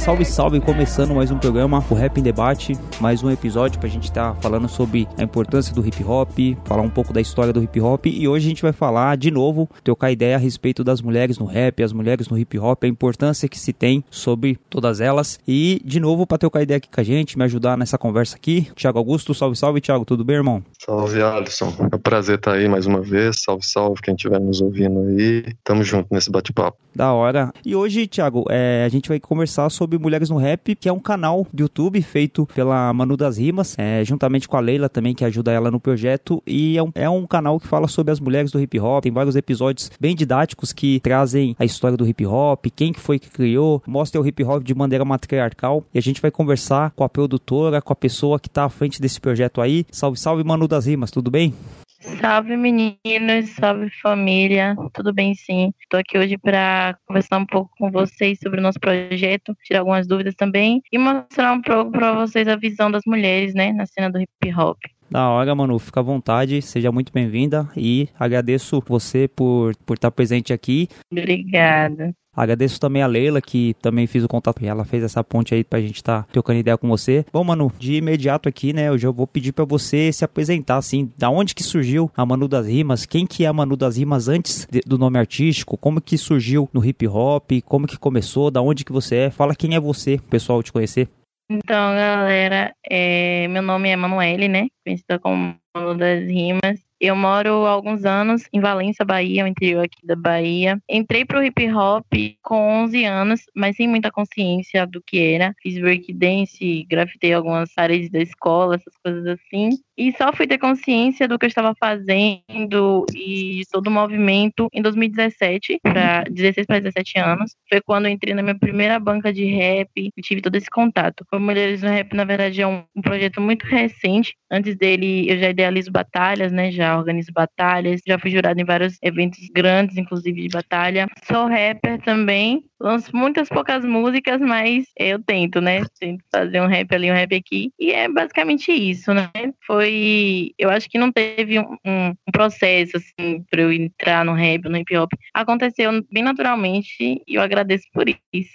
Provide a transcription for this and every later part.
Salve, salve! Começando mais um programa, o Rap em Debate, mais um episódio pra gente estar falando sobre a importância do hip hop, falar um pouco da história do hip hop e hoje a gente vai falar de novo, trocar ideia a respeito das mulheres no rap, as mulheres no hip hop, a importância que se tem sobre todas elas e de novo pra trocar ideia aqui com a gente, me ajudar nessa conversa aqui, Thiago Augusto, salve, salve, Thiago, tudo bem, irmão? Salve, Alisson. É um prazer estar aí mais uma vez. Salve, salve quem estiver nos ouvindo aí. Tamo junto nesse bate-papo. Da hora. E hoje, Thiago, é, a gente vai conversar sobre Mulheres no Rap, que é um canal do YouTube feito pela Manu das Rimas, é, juntamente com a Leila também, que ajuda ela no projeto. E é um, é um canal que fala sobre as mulheres do hip hop. Tem vários episódios bem didáticos que trazem a história do hip hop, quem que foi que criou, mostra o hip hop de maneira matriarcal. E a gente vai conversar com a produtora, com a pessoa que tá à frente desse projeto aí. Salve, salve, Manu das Rimas, tudo bem? Salve meninos, salve família, tudo bem sim? Estou aqui hoje para conversar um pouco com vocês sobre o nosso projeto, tirar algumas dúvidas também e mostrar um pouco para vocês a visão das mulheres, né, na cena do hip hop. Da hora, Manu. Fica à vontade, seja muito bem-vinda e agradeço você por, por estar presente aqui. Obrigada. Agradeço também a Leila, que também fiz o contato ela fez essa ponte aí pra gente estar tá trocando ideia com você. Bom, Manu, de imediato aqui, né, eu já vou pedir para você se apresentar, assim, da onde que surgiu a Manu das Rimas, quem que é a Manu das Rimas antes de, do nome artístico, como que surgiu no hip hop, como que começou, da onde que você é, fala quem é você, pessoal te conhecer. Então, galera, é, meu nome é Manuele, né, conhecida como Manu das Rimas. Eu moro há alguns anos em Valência, Bahia, o interior aqui da Bahia. Entrei pro hip hop com 11 anos, mas sem muita consciência do que era. Fiz breakdance, grafitei algumas áreas da escola, essas coisas assim. E só fui ter consciência do que eu estava fazendo e de todo o movimento em 2017, para 16 para 17 anos. Foi quando entrei na minha primeira banca de rap e tive todo esse contato. O Mulheres no Rap, na verdade, é um, um projeto muito recente. Antes dele, eu já idealizo batalhas, né? Já organizo batalhas, já fui jurado em vários eventos grandes, inclusive de batalha. Sou rapper também, lanço muitas poucas músicas, mas eu tento, né? Tento fazer um rap ali, um rap aqui. E é basicamente isso, né? Foi. Eu acho que não teve um, um processo, assim, pra eu entrar no rap, no hip hop. Aconteceu bem naturalmente e eu agradeço por isso.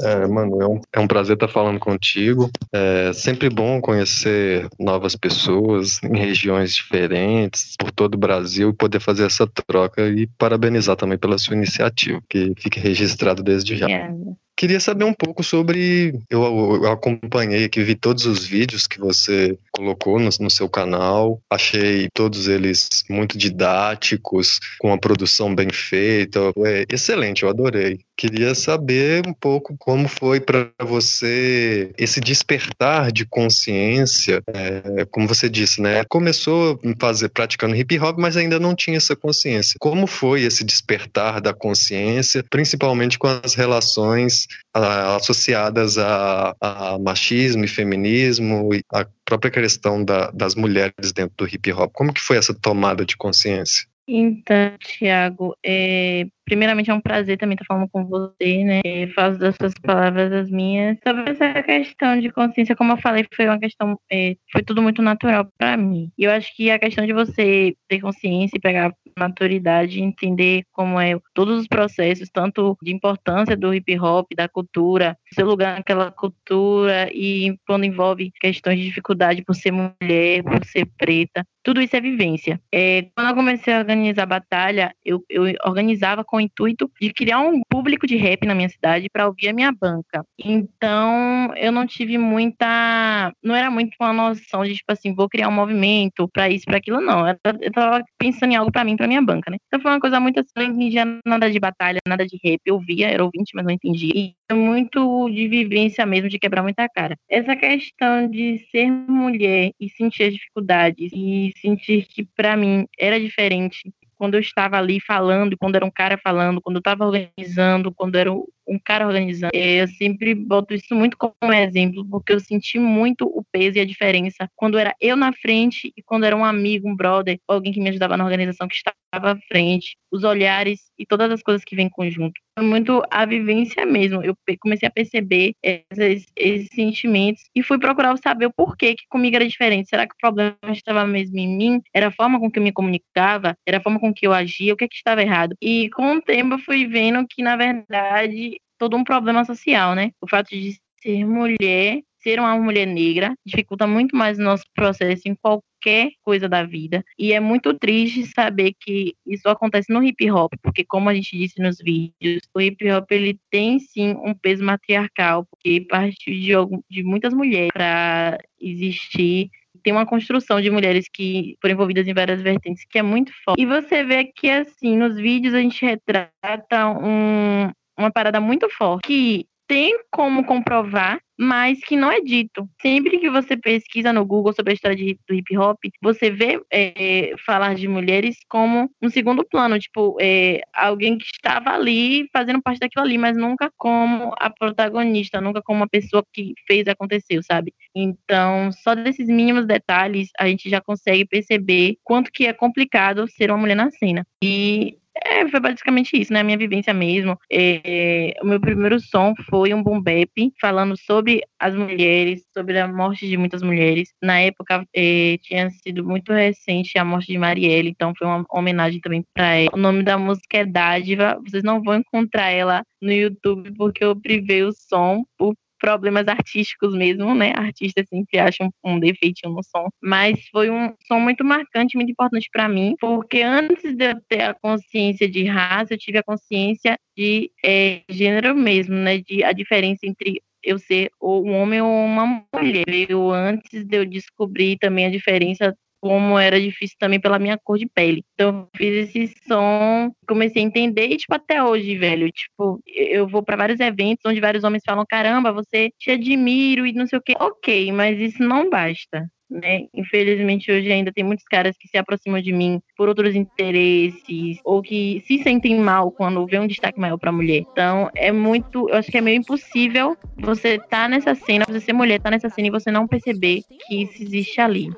É, mano, é um, é um prazer estar falando contigo. É sempre bom conhecer novas pessoas em regiões diferentes, por todo o Brasil, e poder fazer essa troca e parabenizar também pela sua iniciativa, que fique registrado desde já. Yeah. Queria saber um pouco sobre. Eu, eu acompanhei aqui, vi todos os vídeos que você colocou no, no, seu canal. Achei todos eles muito didáticos, com uma produção bem feita. É excelente, eu adorei. Queria saber um pouco como foi para você esse despertar de consciência. É, como você disse, né? Começou fazer praticando hip hop, mas ainda não tinha essa consciência. Como foi esse despertar da consciência, principalmente com as relações associadas a, a, machismo e feminismo e a própria questão da, das mulheres dentro do hip hop. Como que foi essa tomada de consciência? Então, Thiago, é, primeiramente é um prazer também estar falando com você, né? É, faço das suas palavras as minhas. Sobre essa questão de consciência, como eu falei, foi uma questão, é, foi tudo muito natural para mim. E eu acho que a questão de você ter consciência e pegar maturidade, entender como é todos os processos, tanto de importância do hip hop, da cultura, seu lugar naquela cultura e quando envolve questões de dificuldade por ser mulher, por ser preta, tudo isso é vivência. É, quando eu comecei a organizar a batalha, eu, eu organizava com o intuito de criar um público de rap na minha cidade para ouvir a minha banca. Então, eu não tive muita. Não era muito uma noção de, tipo assim, vou criar um movimento para isso, para aquilo, não. Eu, eu tava pensando em algo para mim, para minha banca, né? Então, foi uma coisa muito assim, não entendia nada de batalha, nada de rap. Eu via, era ouvinte, mas não entendia. E é muito de vivência mesmo, de quebrar muita cara. Essa questão de ser mulher e sentir as dificuldades e sentir que para mim era diferente quando eu estava ali falando, quando era um cara falando, quando eu estava organizando, quando era um cara organizando. É, eu sempre boto isso muito como exemplo, porque eu senti muito o peso e a diferença quando era eu na frente e quando era um amigo, um brother, alguém que me ajudava na organização que estava à frente, os olhares e todas as coisas que vêm em conjunto. Foi muito a vivência mesmo. Eu comecei a perceber esses, esses sentimentos e fui procurar saber o porquê que comigo era diferente. Será que o problema estava mesmo em mim? Era a forma com que eu me comunicava? Era a forma com que eu agia? O que, é que estava errado? E com o tempo eu fui vendo que, na verdade, todo um problema social, né? O fato de ser mulher, ser uma mulher negra, dificulta muito mais o nosso processo em qualquer coisa da vida. E é muito triste saber que isso acontece no hip hop, porque como a gente disse nos vídeos, o hip hop ele tem sim um peso matriarcal, porque partiu de, de muitas mulheres para existir tem uma construção de mulheres que foram envolvidas em várias vertentes que é muito forte. E você vê que, assim, nos vídeos a gente retrata um, uma parada muito forte que tem como comprovar, mas que não é dito. Sempre que você pesquisa no Google sobre a história de, do hip hop, você vê é, falar de mulheres como um segundo plano, tipo, é, alguém que estava ali fazendo parte daquilo ali, mas nunca como a protagonista, nunca como uma pessoa que fez acontecer, sabe? Então, só desses mínimos detalhes a gente já consegue perceber quanto que é complicado ser uma mulher na cena. E é, foi basicamente isso, né? A minha vivência mesmo. É, o meu primeiro som foi um boom bap, falando sobre as mulheres, sobre a morte de muitas mulheres. Na época, é, tinha sido muito recente a morte de Marielle, então foi uma homenagem também para ela. O nome da música é Dádiva. Vocês não vão encontrar ela no YouTube porque eu privei o som por problemas artísticos mesmo, né? Artistas sempre acham um defeitinho no som. Mas foi um som muito marcante, muito importante para mim, porque antes de eu ter a consciência de raça, eu tive a consciência de é, gênero mesmo, né? De a diferença entre eu ser um homem ou uma mulher. Eu antes de eu descobrir também a diferença como era difícil também pela minha cor de pele. Então, eu fiz esse som, comecei a entender e, tipo, até hoje, velho, tipo, eu vou para vários eventos onde vários homens falam, caramba, você te admiro e não sei o quê. Ok, mas isso não basta né? Infelizmente hoje ainda tem muitos caras que se aproximam de mim por outros interesses ou que se sentem mal quando vê um destaque maior para mulher. Então é muito, eu acho que é meio impossível você tá nessa cena, você ser mulher, tá nessa cena e você não perceber que isso existe ali.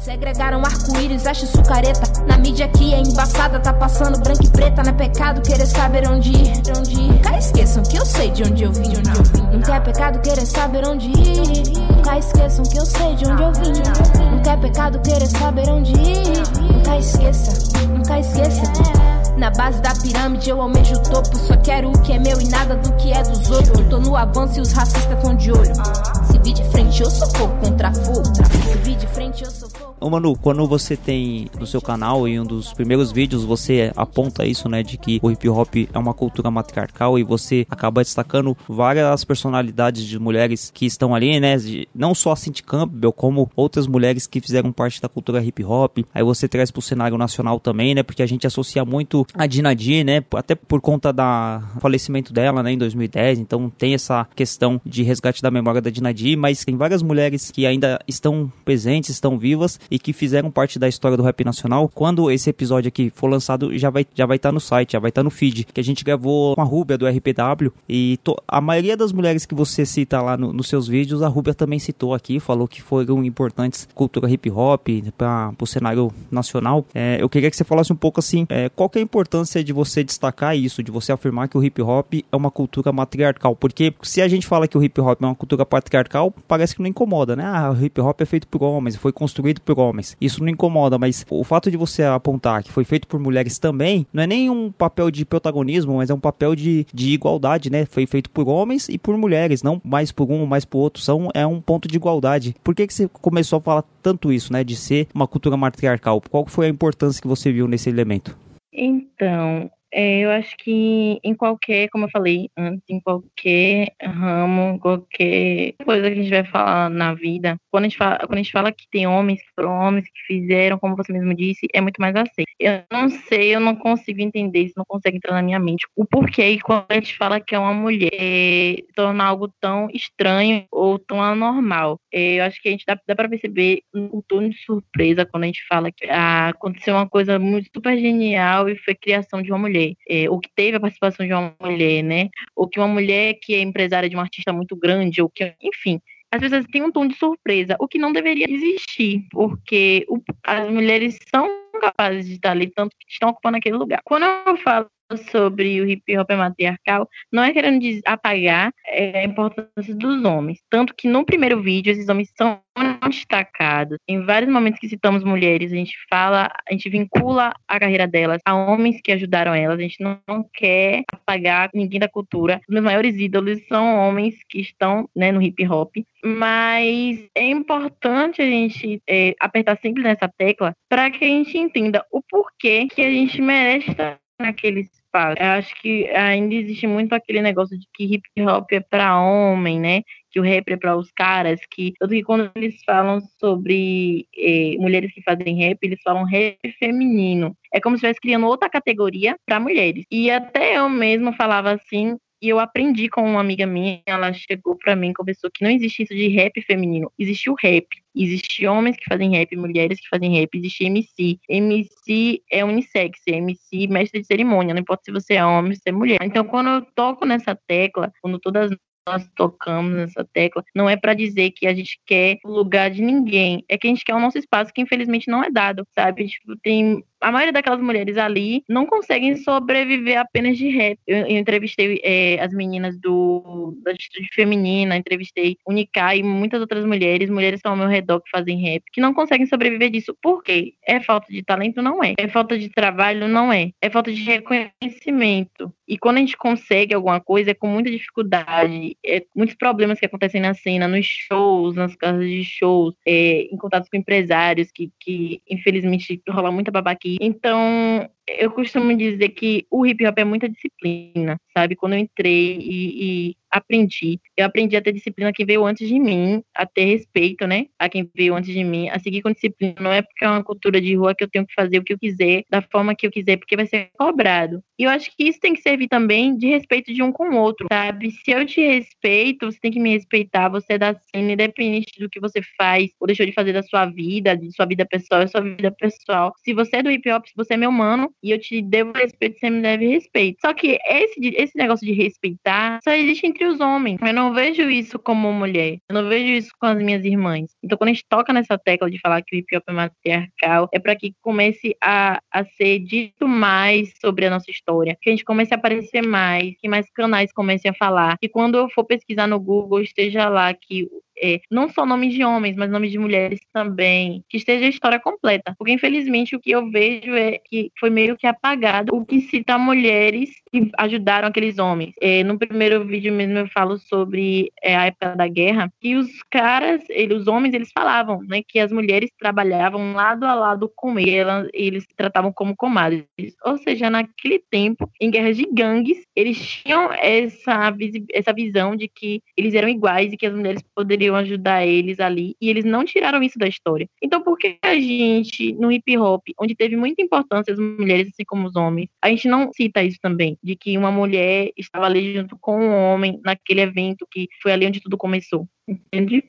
Segregaram arco-íris, acho sucareta. Na mídia aqui é embaçada, tá passando branco e preta. Não é pecado querer saber onde ir. Onde ir. Esqueçam que eu sei de onde eu vim. Onde eu vim. Nunca é pecado querer saber onde ir. Nunca esqueçam que eu sei de onde eu vim. Nunca é pecado querer saber onde ir. Nunca esqueça, nunca esqueça. Na base da pirâmide eu almejo o topo. Só quero o que é meu e nada do que é dos outros. Tô no avanço e os racistas estão de olho. Se vir de frente eu sou fogo contra fogo. Se vir de frente eu sou fogo. Ô Manu, quando você tem no seu canal em um dos primeiros vídeos você aponta isso, né, de que o hip hop é uma cultura matriarcal e você acaba destacando várias personalidades de mulheres que estão ali, né, de, não só a Cindy Campbell, como outras mulheres que fizeram parte da cultura hip hop. Aí você traz pro cenário nacional também, né, porque a gente associa muito a Dinadi, né, até por conta da falecimento dela, né, em 2010. Então tem essa questão de resgate da memória da Dinadi, mas tem várias mulheres que ainda estão presentes, estão vivas e que fizeram parte da história do rap nacional. Quando esse episódio aqui for lançado, já vai já vai estar tá no site, já vai estar tá no feed, que a gente gravou com a Rúbia do RPW e to, a maioria das mulheres que você cita lá no, nos seus vídeos, a Rúbia também citou aqui, falou que foram importantes cultura hip hop para o cenário nacional. É, eu queria que você falasse um pouco assim, é, qual que é a importância de você destacar isso, de você afirmar que o hip hop é uma cultura matriarcal, porque se a gente fala que o hip hop é uma cultura patriarcal, parece que não incomoda, né? Ah, o hip hop é feito por homens, foi construído por homens. Isso não incomoda, mas o fato de você apontar que foi feito por mulheres também, não é nem um papel de protagonismo, mas é um papel de, de igualdade, né? Foi feito por homens e por mulheres, não mais por um, mais por outro. São, é um ponto de igualdade. Por que, que você começou a falar tanto isso, né? De ser uma cultura matriarcal? Qual foi a importância que você viu nesse elemento? Então, É, eu acho que em qualquer, como eu falei antes, em qualquer ramo, qualquer coisa que a gente vai falar na vida, quando a gente fala, quando a gente fala que tem homens que foram homens que fizeram, como você mesmo disse, é muito mais aceito. Eu não sei, eu não consigo entender, isso não consegue entrar na minha mente. O porquê, quando a gente fala que é uma mulher, é, torna algo tão estranho ou tão anormal. É, eu acho que a gente dá, dá para perceber um tom de surpresa quando a gente fala que ah, aconteceu uma coisa muito super genial e foi criação de uma mulher. É, ou que teve a participação de uma mulher, né? Ou que uma mulher que é empresária de um artista muito grande, ou que, enfim, às vezes tem um tom de surpresa, o que não deveria existir, porque o, as mulheres são capazes de estar ali, tanto que estão ocupando aquele lugar. Quando eu falo sobre o hip hop matriarcal, não é querendo apagar é, a importância dos homens. Tanto que no primeiro vídeo, esses homens são destacados. Em vários momentos que citamos mulheres, a gente fala, a gente vincula a carreira delas a homens que ajudaram elas. A gente não, não quer apagar ninguém da cultura. Os meus maiores ídolos são homens que estão né, no hip hop. Mas é importante a gente é, apertar sempre nessa tecla para que a gente entenda o porquê que a gente merece estar naquele espaço. Eu acho que ainda existe muito aquele negócio de que hip hop é para homem, né? Que o rap é para os caras, que tanto que quando eles falam sobre eh, mulheres que fazem rap, eles falam rap feminino. É como se estivesse criando outra categoria para mulheres. E até eu mesmo falava assim, e eu aprendi com uma amiga minha, ela chegou para mim e conversou que não existe isso de rap feminino, existe o rap. Existe homens que fazem rap, mulheres que fazem rap, existe MC. MC é unissex, MC mestre de cerimônia, não importa se você é homem ou se é mulher. Então, quando eu toco nessa tecla, quando todas nós tocamos nessa tecla, não é para dizer que a gente quer o lugar de ninguém, é que a gente quer o nosso espaço que infelizmente não é dado, sabe? Tipo, tem a maioria daquelas mulheres ali não conseguem sobreviver apenas de rap. Eu, eu entrevistei é, as meninas do da Atitude Feminina, entrevistei Unicá e muitas outras mulheres, mulheres que ao meu redor que fazem rap, que não conseguem sobreviver disso. Por quê? É falta de talento? Não é. É falta de trabalho? Não é. É falta de reconhecimento. E quando a gente consegue alguma coisa, é com muita dificuldade, é muitos problemas que acontecem na cena, nos shows, nas casas de shows, é, em contatos com empresários, que, que infelizmente rola muita babaquice então, eu costumo dizer que o hip hop é muita disciplina, sabe? Quando eu entrei e, e aprendi. Eu aprendi a ter disciplina quem veio antes de mim, a ter respeito, né? A quem veio antes de mim, a seguir com disciplina. Não é porque é uma cultura de rua que eu tenho que fazer o que eu quiser, da forma que eu quiser, porque vai ser cobrado. E eu acho que isso tem que servir também de respeito de um com o outro, sabe? Se eu te respeito, você tem que me respeitar. Você é da cena, independente do que você faz ou deixou de fazer da sua vida, de sua vida pessoal, é sua vida pessoal. Se você é do hip hop, se você é meu mano, e eu te devo respeito, você me deve respeito. Só que esse, esse negócio de respeitar só existe entre os homens. Eu não vejo isso como mulher. Eu não vejo isso com as minhas irmãs. Então, quando a gente toca nessa tecla de falar que o hip hop é matriarcal, é para que comece a, a ser dito mais sobre a nossa história, que a gente comece a aparecer mais, que mais canais comecem a falar, que quando eu for pesquisar no Google esteja lá que é, não só nomes de homens, mas nomes de mulheres também, que esteja a história completa. Porque, infelizmente, o que eu vejo é que foi meio que apagado o que cita mulheres que ajudaram aqueles homens. É, no primeiro vídeo mesmo eu falo sobre é, a época da guerra, que os caras, ele, os homens, eles falavam né, que as mulheres trabalhavam lado a lado com ele, elas, eles tratavam como comadres. Ou seja, naquele tempo, em guerras de gangues, eles tinham essa, essa visão de que eles eram iguais e que as mulheres poderiam poderiam ajudar eles ali, e eles não tiraram isso da história. Então, por que a gente, no hip hop, onde teve muita importância as mulheres, assim como os homens, a gente não cita isso também, de que uma mulher estava ali junto com um homem naquele evento que foi ali onde tudo começou, entende?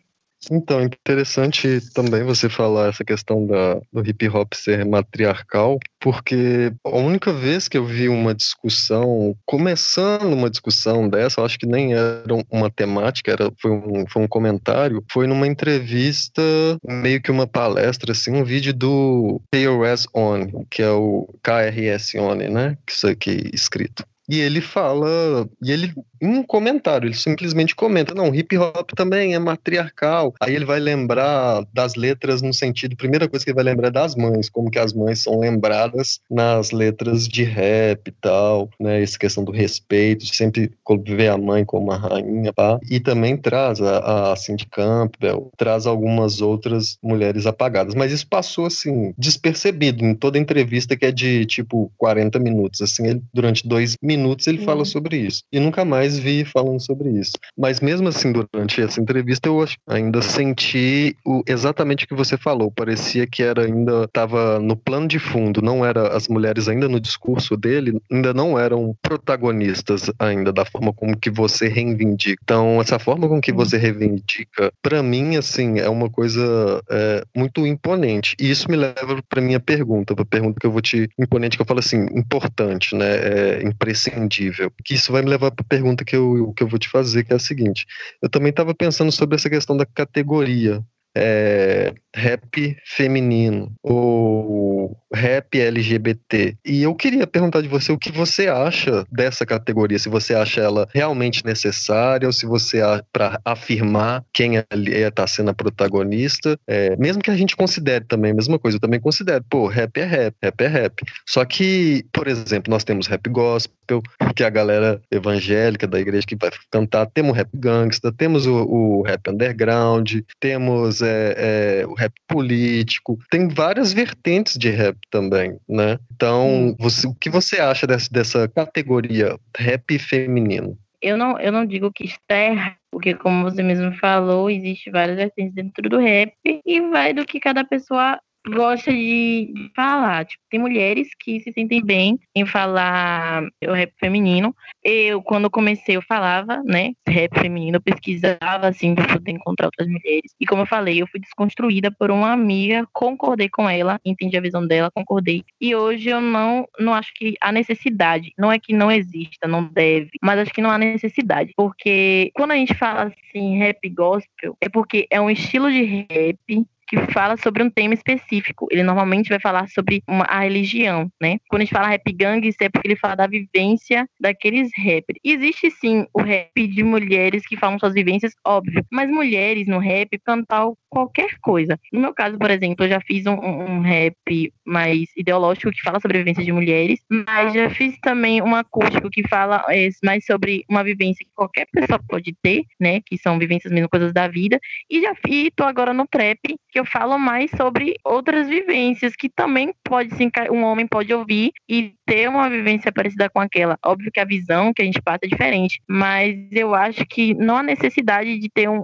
Então, interessante também você falar essa questão da, do hip hop ser matriarcal, porque a única vez que eu vi uma discussão, começando uma discussão dessa, acho que nem era uma temática, era, foi, um, foi um comentário, foi numa entrevista, meio que uma palestra, assim, um vídeo do KRS On, que é o KRS On, né? Que isso aqui é escrito. E ele fala, e ele, em um comentário, ele simplesmente comenta, não, hip hop também é matriarcal. Aí ele vai lembrar das letras no sentido, primeira coisa que ele vai lembrar é das mães, como que as mães são lembradas nas letras de rap e tal, né, essa questão do respeito, sempre ver a mãe como a rainha, pá. E também traz a, a Cindy Campbell, traz algumas outras mulheres apagadas, mas isso passou, assim, despercebido em toda entrevista que é de, tipo, 40 minutos, assim, ele, durante dois minutos ele fala sobre isso. E nunca mais vi falando sobre isso. Mas mesmo assim, durante essa entrevista, eu ainda senti o, exatamente o que você falou. Parecia que era ainda estava no plano de fundo, não era as mulheres ainda no discurso dele, ainda não eram protagonistas ainda da forma como que você reivindica. Então, essa forma com que você reivindica, para mim, assim, é uma coisa é, muito imponente. E isso me leva para minha pergunta, para a pergunta que eu vou te imponente que eu falo assim, importante, né? É imprescindível. Que isso vai me levar para a pergunta que eu, que eu vou te fazer, que é a seguinte. Eu também estava pensando sobre essa questão da categoria é, rap feminino ou rap LGBT. E eu queria perguntar de você o que você acha dessa categoria, se você acha ela realmente necessária ou se você para afirmar quem está sendo a protagonista, é, mesmo que a gente considere também a mesma coisa, eu também considero, pô, rap é rap, rap é rap. Só que, por exemplo, nós temos rap gospel, que é a galera evangélica da igreja que vai cantar, temos rap gangsta, temos o, o rap underground, temos é, é, o rap político, tem várias vertentes de rap também, né? Então, você, o que você acha dessa, dessa categoria rap feminino? Eu não, eu não digo que está errado, porque como você mesmo falou, existe várias vertentes dentro do rap e vai do que cada pessoa gosta de, falar. Tipo, tem mulheres que se sentem bem em falar o rap feminino. Eu, quando comecei, eu falava, né, rap feminino, eu pesquisava, assim, para poder encontrar outras mulheres. E como eu falei, eu fui desconstruída por uma amiga, concordei com ela, entendi a visão dela, concordei. E hoje eu não, não acho que há necessidade. Não é que não exista, não deve, mas acho que não há necessidade. Porque quando a gente fala assim, rap gospel, é porque é um estilo de rap que fala sobre um tema específico. Ele normalmente vai falar sobre uma, a religião, né? Quando a gente fala rap gang, é porque ele fala da vivência daqueles rappers. Existe sim o rap de mulheres que falam suas vivências, óbvio, mas mulheres no rap cantam qualquer coisa. No meu caso, por exemplo, eu já fiz um, um rap mais ideológico que fala sobre a vivência de mulheres, mas já fiz também um acústico que fala é, mais sobre uma vivência que qualquer pessoa pode ter, né? Que são vivências mesmo coisas da vida. E já fiz, tô agora no trap, que eu falo mais sobre outras vivências que também pode se um homem pode ouvir e ter uma vivência parecida com aquela. Óbvio que a visão que a gente passa é diferente, mas eu acho que não há necessidade de ter um,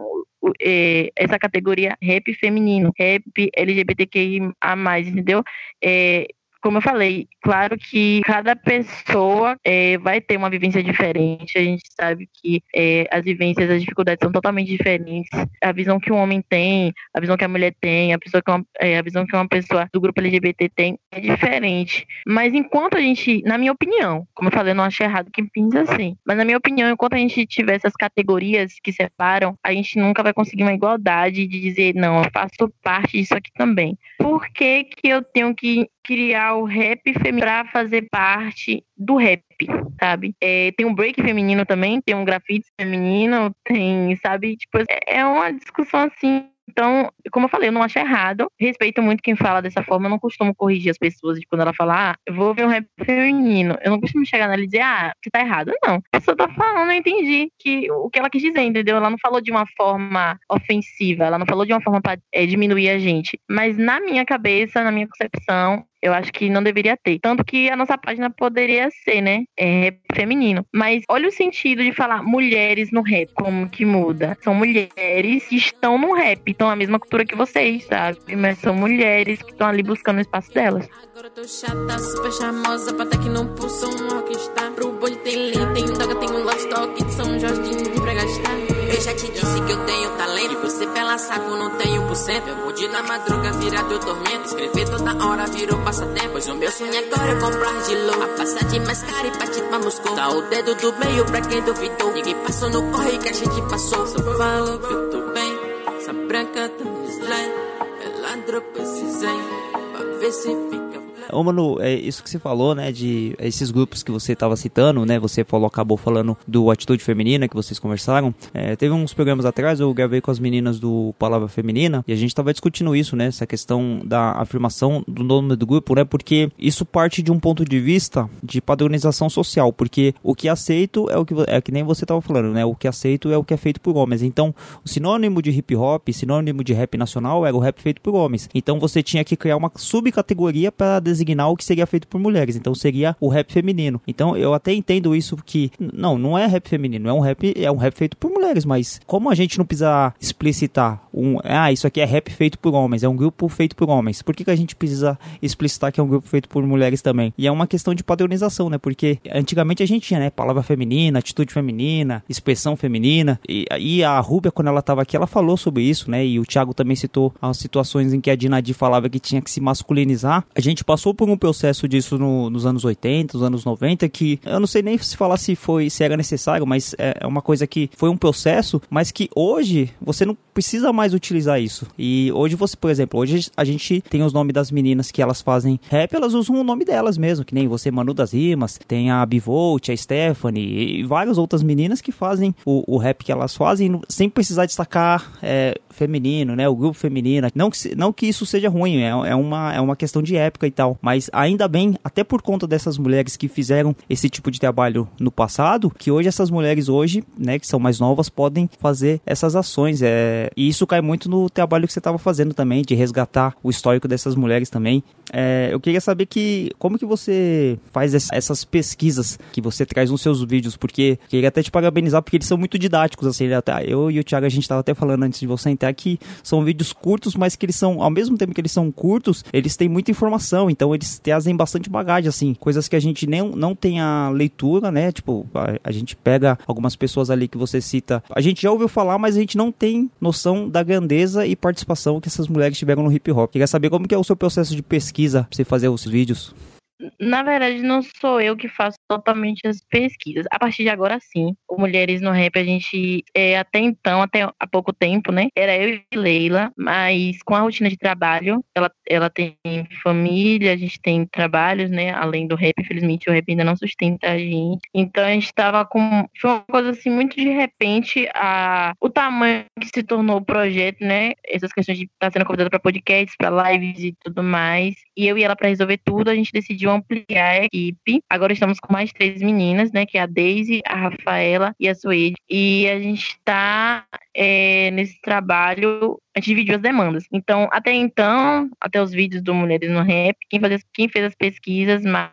é, essa categoria rap feminino, rap LGBTQI a mais, entendeu? É, como eu falei, claro que cada pessoa é, vai ter uma vivência diferente. A gente sabe que é, as vivências, as dificuldades são totalmente diferentes. A visão que um homem tem, a visão que a mulher tem, a, pessoa que uma, é, a visão que uma pessoa do grupo LGBT tem é diferente. Mas enquanto a gente, na minha opinião, como eu falei, eu não acho errado quem pensa assim, mas na minha opinião, enquanto a gente tiver essas categorias que separam, a gente nunca vai conseguir uma igualdade de dizer, não, eu faço parte disso aqui também. Por que, que eu tenho que criar o rap feminino pra fazer parte do rap, sabe? É, tem um break feminino também, tem um grafite feminino, tem, sabe? Tipo, é uma discussão assim então, como eu falei, eu não acho errado. Respeito muito quem fala dessa forma. Eu não costumo corrigir as pessoas de quando ela fala, ah, eu vou ver um rap feminino. Eu não costumo chegar nela e dizer, ah, você tá errado. Não. A pessoa tá falando, eu entendi que, o que ela quis dizer, entendeu? Ela não falou de uma forma ofensiva, ela não falou de uma forma para é, diminuir a gente. Mas na minha cabeça, na minha concepção, eu acho que não deveria ter. Tanto que a nossa página poderia ser, né? É, feminino. Mas olha o sentido de falar mulheres no rap, como que muda. São mulheres que estão no rap, estão a mesma cultura que vocês, sabe? Mas são mulheres que estão ali buscando o espaço delas. Agora eu tô chata, super charmosa, pra que não pulsa um rockstar. Pro boi tem lei, tem toca, tem um love stock de São Jorge pra gastar. Eu já te disse que eu tenho talento. E você pela saco não tenho por cento. Eu de na madruga virar teu tormento. Escrever toda hora virou passatempo. Pois o meu sonho agora é comprar de low. A passagem mais cara e partir pra Moscou. Tá o dedo do meio pra quem duvidou. Ninguém passou no corre que a gente passou. Só falo que eu tô bem. Essa branca tá no slime. Ela dropa esse zen. Pra ver se fica. Ô, Manu, é isso que você falou, né, de esses grupos que você estava citando, né, você falou, acabou falando do Atitude Feminina, que vocês conversaram. É, teve uns programas atrás, eu gravei com as meninas do Palavra Feminina, e a gente estava discutindo isso, né, essa questão da afirmação do nome do grupo, né, porque isso parte de um ponto de vista de padronização social, porque o que é aceito é o que, é que nem você estava falando, né, o que é aceito é o que é feito por homens. Então, o sinônimo de hip hop, sinônimo de rap nacional era o rap feito por homens. Então, você tinha que criar uma subcategoria para designar o que seria feito por mulheres. Então seria o rap feminino. Então eu até entendo isso que não, não é rap feminino, é um rap, é um rap feito por mulheres, mas como a gente não precisa explicitar um, ah, isso aqui é rap feito por homens, é um grupo feito por homens. Por que, que a gente precisa explicitar que é um grupo feito por mulheres também? E é uma questão de padronização, né? Porque antigamente a gente tinha, né, palavra feminina, atitude feminina, expressão feminina. E, e a Rúbia, quando ela estava aqui, ela falou sobre isso, né? E o Thiago também citou as situações em que a Dinadi falava que tinha que se masculinizar. A gente passou por um processo disso no, nos anos 80, nos anos 90, que eu não sei nem se falar se foi se era necessário, mas é, é uma coisa que foi um processo, mas que hoje você não precisa mais utilizar isso. E hoje você, por exemplo, hoje a gente tem os nomes das meninas que elas fazem rap, elas usam o nome delas mesmo, que nem você, Manu das Rimas, tem a Bivolt, a Stephanie e várias outras meninas que fazem o, o rap que elas fazem sem precisar destacar é, feminino, né? O grupo feminino. Não que, não que isso seja ruim, é, é, uma, é uma questão de época e tal. Mas ainda bem, até por conta dessas mulheres que fizeram esse tipo de trabalho no passado, que hoje essas mulheres hoje, né, que são mais novas, podem fazer essas ações. É, e isso muito no trabalho que você estava fazendo também, de resgatar o histórico dessas mulheres também. É, eu queria saber que como que você faz essas pesquisas que você traz nos seus vídeos, porque queria até te parabenizar porque eles são muito didáticos, assim, até, eu e o Thiago a gente estava até falando antes de você entrar que são vídeos curtos, mas que eles são, ao mesmo tempo que eles são curtos, eles têm muita informação, então eles trazem bastante bagagem, assim, coisas que a gente nem, não tem a leitura, né, tipo, a, a gente pega algumas pessoas ali que você cita, a gente já ouviu falar, mas a gente não tem noção da grandeza e participação que essas mulheres tiveram no hip hop. Queria saber como que é o seu processo de pesquisa pra você fazer os vídeos. Na verdade, não sou eu que faço totalmente as pesquisas. A partir de agora, sim. O Mulheres no Rap, a gente, é, até então, até há pouco tempo, né? Era eu e Leila, mas com a rotina de trabalho, ela, ela tem família, a gente tem trabalhos, né? Além do rap, infelizmente, o rap ainda não sustenta a gente. Então, a gente tava com. Foi uma coisa assim, muito de repente, a, o tamanho que se tornou o projeto, né? Essas questões de estar tá sendo convidada para podcasts, para lives e tudo mais. E eu e ela, para resolver tudo, a gente decidiu decidiu ampliar a equipe. Agora estamos com mais três meninas, né? Que é a Daisy, a Rafaela e a Suede. E a gente está é, nesse trabalho, a gente dividiu as demandas. Então, até então, até os vídeos do Mulheres no Rap, quem, fazia, quem fez as pesquisas mais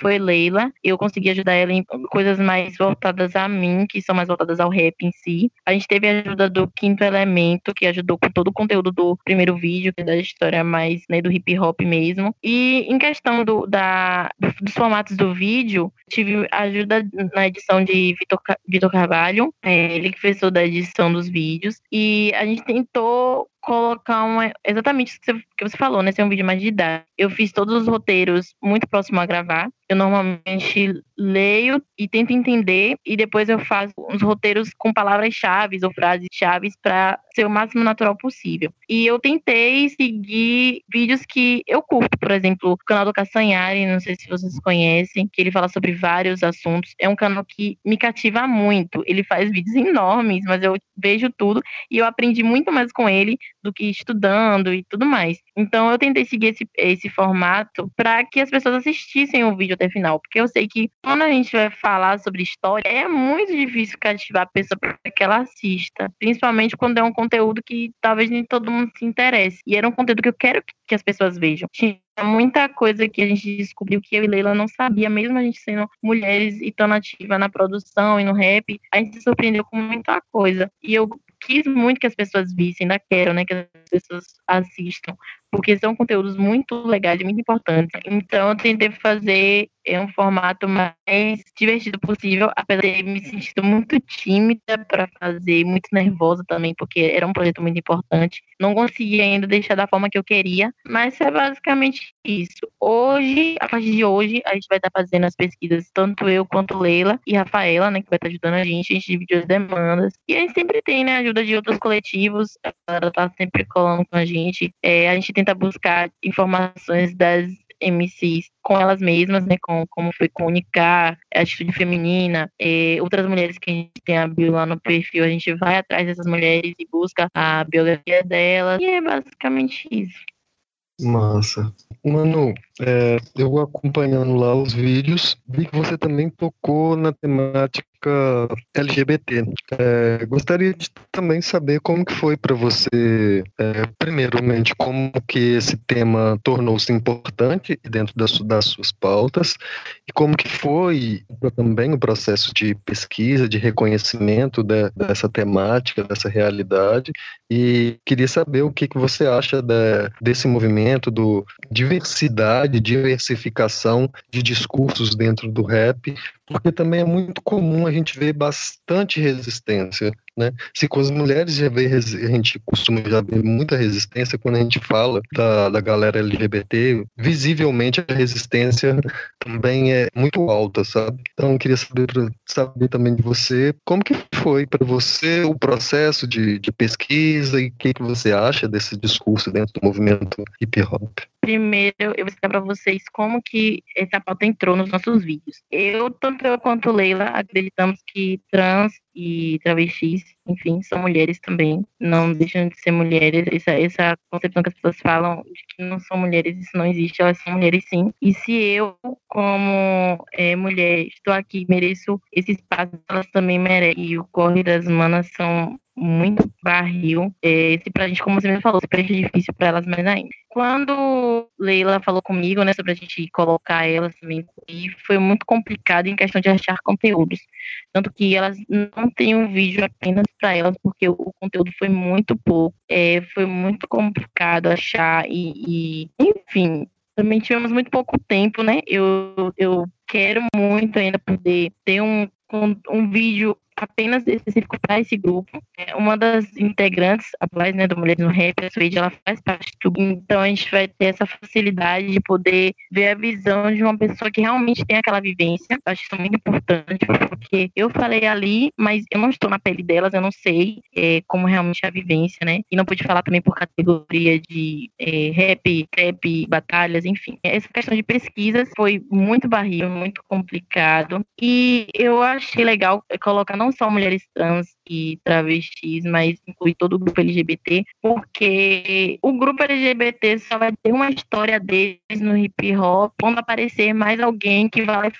foi Leila. Eu consegui ajudar ela em coisas mais voltadas a mim, que são mais voltadas ao rap em si. A gente teve a ajuda do Quinto Elemento, que ajudou com todo o conteúdo do primeiro vídeo, que é da história mais né, do hip hop mesmo. E em questão do, da, dos formatos do vídeo, tive ajuda na edição de Vitor, Vitor Carvalho, é, ele que fez toda a edição dos vídeos. E a gente tentou So colocar exatamente o que você falou, né? Ser um vídeo mais didático. Eu fiz todos os roteiros muito próximo a gravar. Eu normalmente leio e tento entender e depois eu faço uns roteiros com palavras-chave ou frases-chave para ser o máximo natural possível. E eu tentei seguir vídeos que eu curto, por exemplo, o canal do Castanhari, não sei se vocês conhecem, que ele fala sobre vários assuntos. É um canal que me cativa muito. Ele faz vídeos enormes, mas eu vejo tudo e eu aprendi muito mais com ele do que estudando e tudo mais. Então eu tentei seguir esse, esse formato para que as pessoas assistissem o vídeo até o final, porque eu sei que quando a gente vai falar sobre história, é muito difícil cativar a pessoa para que ela assista, principalmente quando é um conteúdo que talvez nem todo mundo se interesse. E era um conteúdo que eu quero que as pessoas vejam. Tinha muita coisa que a gente descobriu que eu e Leila não sabia, mesmo a gente sendo mulheres e tão ativa na produção e no rap, a gente se surpreendeu com muita coisa. E eu quis muito que as pessoas vissem, ainda quero, né, que as pessoas assistam, porque são conteúdos muito legais e muito importantes. Então, eu tentei fazer é um formato mais divertido possível, apesar de me sentido muito tímida para fazer, muito nervosa também, porque era um projeto muito importante. Não consegui ainda deixar da forma que eu queria, mas é basicamente isso. Hoje, a partir de hoje, a gente vai estar fazendo as pesquisas, tanto eu quanto Leila e Rafaela, né, que vai estar ajudando a gente, a gente dividiu as demandas. E a gente sempre tem, né, ajuda de outros coletivos, ela tá sempre colando com a gente. É, a gente tenta buscar informações das MCs com elas mesmas, né? Com como foi comunicar, a atitude feminina, é, outras mulheres que a gente tem a bio lá no perfil, a gente vai atrás dessas mulheres e busca a biografia delas. E é basicamente isso. Massa. Mano, é, eu acompanhando lá os vídeos, vi que você também tocou na temática LGBT. É, gostaria de também saber como que foi para você, é, primeiramente, como que esse tema tornou-se importante dentro das, das, suas pautas e como que foi também o processo de pesquisa, de reconhecimento de, dessa temática, dessa realidade e queria saber o que, que você acha de, desse movimento do diversidade, diversificação de discursos dentro do rap, porque também é muito comum a gente ver bastante resistência, né? Se com as mulheres já vê, a gente costuma já ver muita resistência quando a gente fala da, da galera LGBT, visivelmente a resistência também é muito alta, sabe? Então eu queria saber, saber também de você, como que foi para você o processo de, de pesquisa e o que, que você acha desse discurso dentro do movimento hip hop? Primeiro, eu vou explicar para vocês como que essa pauta entrou nos nossos vídeos. Eu, tanto eu quanto Leila, acreditamos que trans e travestis, enfim, são mulheres também, não deixam de ser mulheres. Essa, essa concepção que as pessoas falam de que não são mulheres, isso não existe, elas são mulheres sim. E se eu, como é, mulher, estou aqui, mereço esse espaço, elas também merecem. E o Corre das Manas são muito barril. É, se pra gente, como você mesmo falou, se pra gente é difícil pra elas mais ainda. Quando Leila falou comigo, né, sobre a gente colocar elas também, foi muito complicado em questão de achar conteúdos. Tanto que elas não têm um vídeo apenas para elas, porque o, conteúdo foi muito pouco. É, foi muito complicado achar e, e, enfim, também tivemos muito pouco tempo, né? Eu, eu quero muito ainda poder ter um, um, um vídeo apenas específico para esse grupo. É, uma das integrantes atuais né, do Mulheres no Rap, a Suede, ela faz parte do então a gente vai ter essa facilidade de poder ver a visão de uma pessoa que realmente tem aquela vivência. Eu acho isso muito importante, porque eu falei ali, mas eu não estou na pele delas, eu não sei é, como realmente é a vivência, né? E não pude falar também por categoria de é, rap, trap, batalhas, enfim. Essa questão de pesquisas foi muito barril, muito complicado. E eu achei legal colocar não só mulheres trans e travestis, mas inclui todo o grupo LGBT, porque o grupo LGBT só vai ter uma história deles no hip hop quando aparecer mais alguém que vai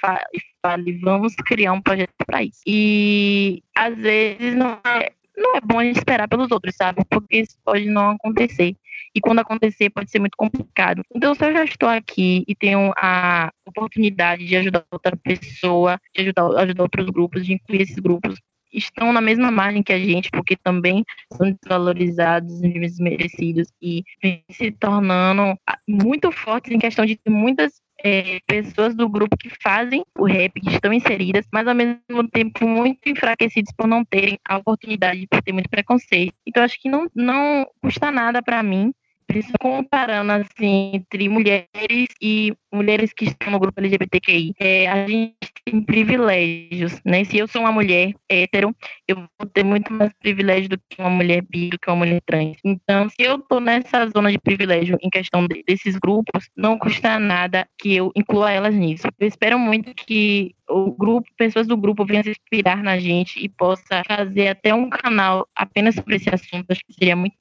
fale, vamos criar um projeto para isso. E às vezes não é, não é bom esperar pelos outros, sabe? Porque isso pode não acontecer. E quando acontecer, pode ser muito complicado. Então, se eu já estou aqui e tenho a oportunidade de ajudar outra pessoa, de ajudar, ajudar outros grupos, de incluir esses grupos, estão na mesma margem que a gente, porque também são desvalorizados, desmerecidos e se tornando muito fortes em questão de ter muitas é, pessoas do grupo que fazem o rap, que estão inseridas, mas ao mesmo tempo muito enfraquecidos por não terem a oportunidade, por ter muito preconceito. Então acho que não, não custa nada para mim principalmente comparando assim entre mulheres e mulheres que estão no grupo LGBTQI, é, a gente tem privilégios, né? Se eu sou uma mulher hétero, eu vou ter muito mais privilégio do que uma mulher bi, do que uma mulher trans. Então, se eu tô nessa zona de privilégio em questão de, desses grupos, não custa nada que eu inclua elas nisso. Eu espero muito que o grupo, pessoas do grupo venham se inspirar na gente e possa fazer até um canal apenas sobre esse assunto, acho que seria muito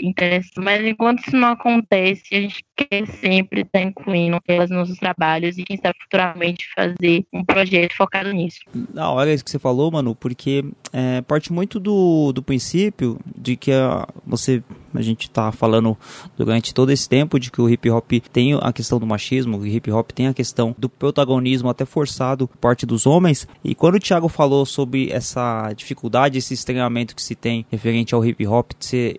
interessante. Mas enquanto isso não acontece, a gente quer sempre estar incluindo elas nos trabalhos e quem sabe futuramente fazer um projeto focado nisso. Da hora isso que você falou, mano, porque é, parte muito do, do princípio de que a, você a gente está falando durante todo esse tempo de que o hip hop tem a questão do machismo, o hip hop tem a questão do protagonismo até forçado por parte dos homens. E quando o Thiago falou sobre essa dificuldade, esse estranhamento que se tem referente ao hip hop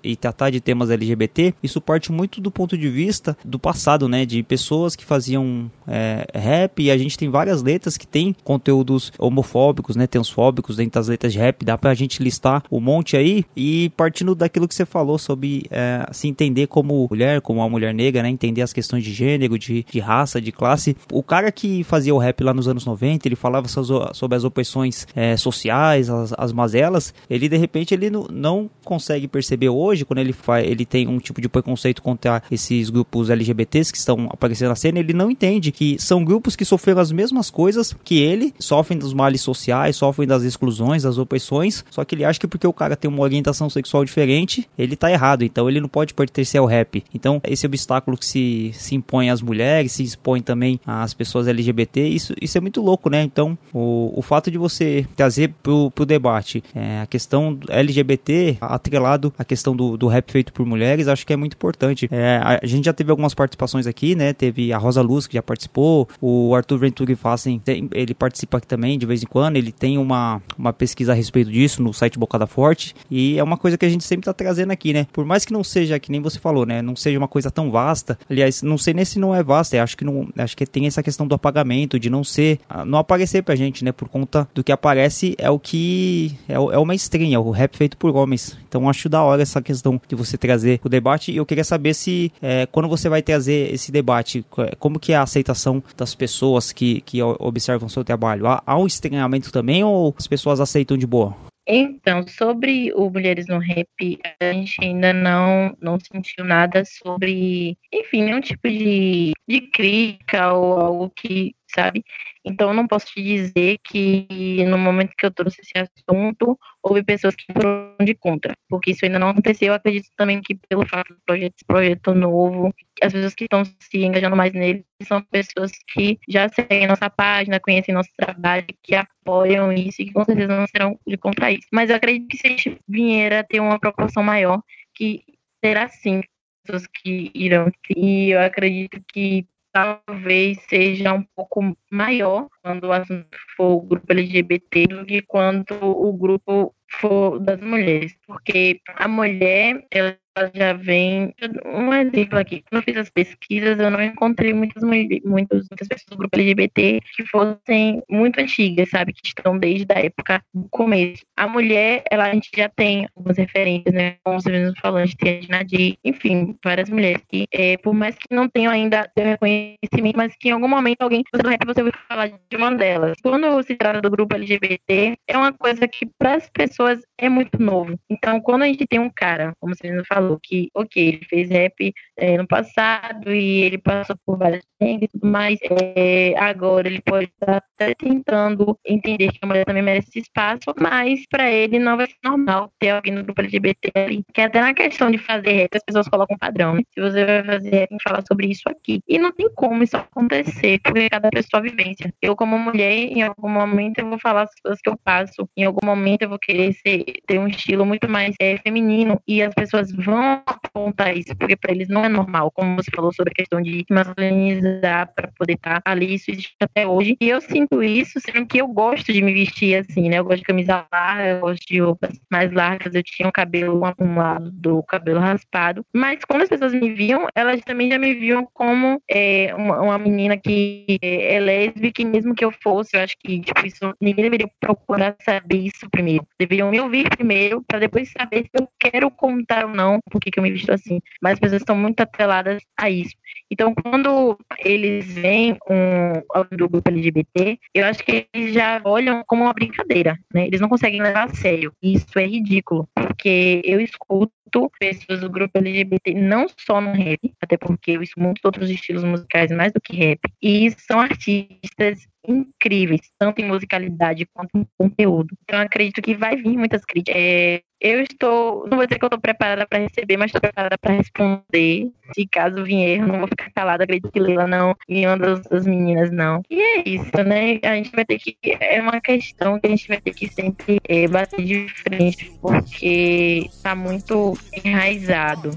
e tratar de temas LGBT, isso parte muito do ponto de vista do passado, né? De pessoas que faziam é, rap e a gente tem várias letras que tem conteúdos homofóbicos, né? Transfóbicos dentro das letras de rap, dá pra gente listar um monte aí. E partindo daquilo que você falou sobre se, é, se entender como mulher, como uma mulher negra, né? Entender as questões de gênero, de, de raça, de classe. O cara que fazia o rap lá nos anos 90, ele falava sobre as opressões é, sociais, as, as mazelas, ele de repente ele não, não consegue perceber hoje, quando ele, faz, ele tem um tipo de preconceito contra esses grupos LGBTs que estão aparecendo na cena, ele não entende que são grupos que sofreram as mesmas coisas que ele, sofrem dos males sociais, sofrem das exclusões, das opressões, só que ele acha que porque o cara tem uma orientação sexual diferente, ele tá errado, então ele não pode pertencer ao rap. Então, esse obstáculo que se, se impõe às mulheres, se expõe também às pessoas LGBT, isso, isso é muito louco, né? Então, o, o fato de você trazer pro, pro debate é, a questão LGBT atrelado à questão do, do rap feito por mulheres, acho que é muito importante. É, a, gente já teve algumas participações aqui, né? Teve a Rosa Luz, que já participou, o Arthur Venturi Fassen, ele participa aqui também de vez em quando, ele tem uma, uma pesquisa a respeito disso no site Bocada Forte, e é uma coisa que a gente sempre tá trazendo aqui, né? Por mais que não seja, que nem você falou, né? Não seja uma coisa tão vasta, aliás, não sei nem se não é vasta, acho que não, acho que tem essa questão do apagamento, de não ser, não aparecer pra gente, né? Por conta do que aparece é o que é, é uma estranha, o rap feito por homens. Então acho da hora essa questão de você trazer o debate e eu queria saber se é, quando você vai trazer esse debate, como que é a aceitação das pessoas que, que observam o seu trabalho? Há, há um estranhamento também ou as pessoas aceitam de boa? Então, sobre o Mulheres no Rap, a gente ainda não, não sentiu nada sobre, enfim, nenhum tipo de, de crítica ou algo que, sabe? Então, eu não posso te dizer que no momento que eu trouxe esse assunto, houve pessoas que foram de contra, porque isso ainda não aconteceu. Eu acredito também que, pelo fato do projeto, esse projeto novo, as pessoas que estão se engajando mais nele são pessoas que já seguem nossa página, conhecem nosso trabalho, que apoiam isso e que com certeza não serão de contra isso. Mas eu acredito que se a gente vier a ter uma proporção maior, que será sim pessoas que irão. E eu acredito que talvez seja um pouco maior quando o assunto for o grupo LGBT do que quando o grupo for das mulheres, porque a mulher ela já vem. Um exemplo aqui, quando eu fiz as pesquisas, eu não encontrei muitas, muitas, muitas pessoas do grupo LGBT que fossem muito antigas, sabe? Que estão desde a época do começo. A mulher, ela, a gente já tem algumas referências, né? Como você mesmo falou, a gente tem a Nadir, enfim, várias mulheres que, é, por mais que não tenham ainda seu reconhecimento, mas que em algum momento alguém do rap você ouviu falar de uma delas. Quando se trata do grupo LGBT, é uma coisa que para as pessoas é muito novo. Então, quando a gente tem um cara, como você mesmo falou, falou que, ok, ele fez rap é, no passado e ele passou por várias tudo mais, é, agora ele pode estar tentando entender que a mulher também merece espaço, mas para ele não vai ser normal ter alguém no grupo LGBT ali. Que até na questão de fazer rap, as pessoas colocam padrão, né? Se você vai fazer rap, tem que falar sobre isso aqui. E não tem como isso acontecer, porque cada pessoa vivência. Eu, como mulher, em algum momento eu vou falar as coisas que eu passo, em algum momento eu vou querer ser, ter um estilo muito mais é, feminino, e as pessoas vão vão apontar isso, porque para eles não é normal, como você falou sobre a questão de masculinizar para poder estar tá ali, isso existe até hoje. E eu sinto isso, sendo que eu gosto de me vestir assim, né? Eu gosto de camisa larga, eu gosto de roupas mais largas, eu tinha o um cabelo um lado do cabelo raspado. Mas quando as pessoas me viam, elas também já me viam como é, uma, uma, menina que é, é lésbica, mesmo que eu fosse, eu acho que tipo, isso, ninguém deveria procurar saber isso primeiro. Deveriam me ouvir primeiro, para depois saber se eu quero contar ou não por que, que eu me visto assim. Mas as pessoas estão muito atreladas a isso. Então, quando eles veem um do grupo LGBT, eu acho que eles já olham como uma brincadeira, né? Eles não conseguem levar a sério. Isso é ridículo, porque eu escuto pessoas do grupo LGBT não só no rap, até porque eu escuto muitos outros estilos musicais mais do que rap, e são artistas incríveis, tanto em musicalidade quanto em conteúdo. Então, acredito que vai vir muitas críticas. É, eu estou, não vou dizer que eu estou preparada para receber, mas estou preparada para responder. Se caso vier, não vou ficar calada. Acredito que Leila não e uma das, meninas não. E é isso, né? A gente vai ter que. É uma questão que a gente vai ter que sempre é, bater de frente, porque está muito enraizado.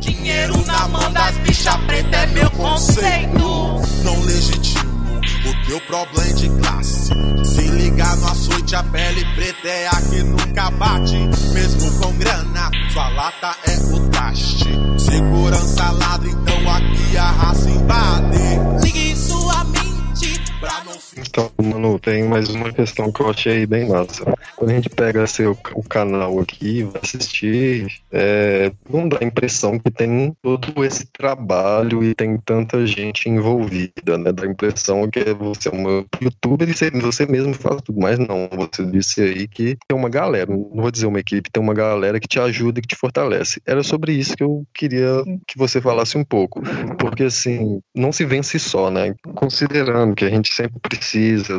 Dinheiro na mão das bichas preta é meu conceito. Não legítimo o teu problema é de classe. Se ligar no açoite, a pele preta é a que nunca bate. Mesmo com grana, sua lata é o traste. Segurança ladra, então aqui a raça invade. Ligue sua mente pra não Então, mano, tem mais uma questão que eu achei bem massa. Quando a gente pega seu, o canal aqui vai assistir, é, não dá a impressão que tem todo esse trabalho e tem tanta gente envolvida, né? Dá a impressão que você é uma youtuber e você, você mesmo faz tudo, mas não. Você disse aí que tem uma galera, não vou dizer uma equipe, tem uma galera que te ajuda e que te fortalece. Era sobre isso que eu queria que você falasse um pouco. Porque, assim, não se vence só, né? Considerando que a gente sempre precisa,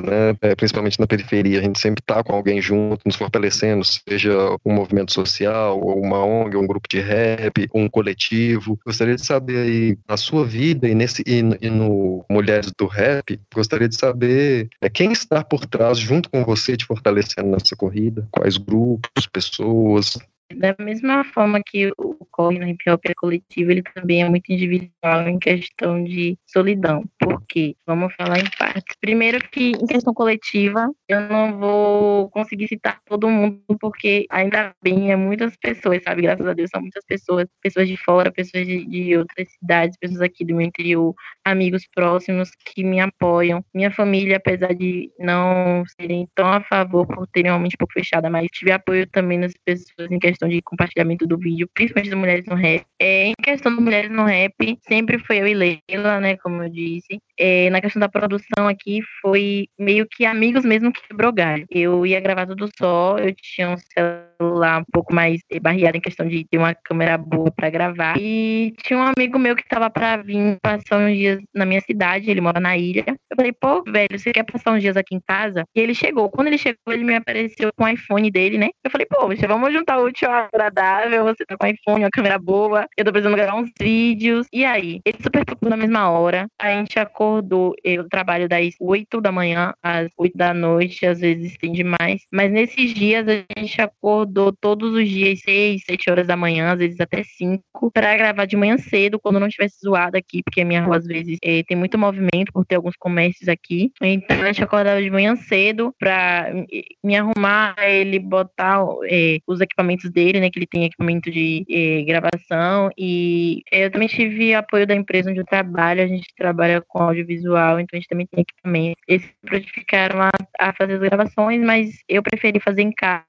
né? É, principalmente na periferia, a gente sempre tá com alguém junto, nos fortalecendo, seja um movimento social, ou uma ONG, ou um grupo de rap, um coletivo. Gostaria de saber aí, na sua vida e, nesse, e, no- e no Mulheres do Rap, gostaria de saber é, quem está por trás, junto com você, te fortalecendo nessa corrida, quais grupos, pessoas. Da mesma forma que o corre no hip hop é coletivo, ele também é muito individual em questão de solidão. Por quê? Vamos falar em partes. Primeiro que em questão coletiva, eu não vou conseguir citar todo mundo, porque ainda bem é muitas pessoas, sabe? Graças a Deus são muitas pessoas, pessoas de fora, pessoas de, de outras cidades, pessoas aqui do meu interior, amigos próximos que me apoiam. Minha família, apesar de não serem tão a favor por terem uma mente pouco fechada, mas tive apoio também nas pessoas em questão de compartilhamento do vídeo, principalmente das mulheres no rap. É, em questão das mulheres no rap, sempre foi eu e Leila, né, como eu disse. É, na questão da produção aqui, foi meio que amigos mesmo que galho. Eu ia gravar tudo só, eu tinha um celular um pouco mais eh, barreado em questão de ter uma câmera boa pra gravar. E tinha um amigo meu que tava pra vir passar uns dias na minha cidade, ele mora na ilha. Eu falei, pô, velho, você quer passar uns dias aqui em casa? E ele chegou. Quando ele chegou, ele me apareceu com o iPhone dele, né? Eu falei, pô, bicha, vamos juntar o útil ao agradável. Você tá com iPhone, uma câmera boa. Eu tô precisando gravar uns vídeos. E aí? Ele super tocou na mesma hora. A gente acordou. Eu trabalho das 8 da manhã às 8 da noite, às vezes tem demais. Mas nesses dias a gente acordou todos os dias, 6, 7 horas da manhã, às vezes até 5, pra gravar de manhã cedo, quando não tivesse zoado aqui, porque a minha rua às vezes eh, tem muito movimento por ter alguns comércios aqui. Então a gente acordava de manhã cedo pra eh, me arrumar, ele botar eh, os equipamentos dele, né? Que ele tem equipamento de eh, gravação. E eu também tive apoio da empresa onde eu trabalho, a gente trabalha com audiovisual, então a gente também tem equipamento. Eles se prontificaram a, a fazer as gravações, mas eu preferi fazer em casa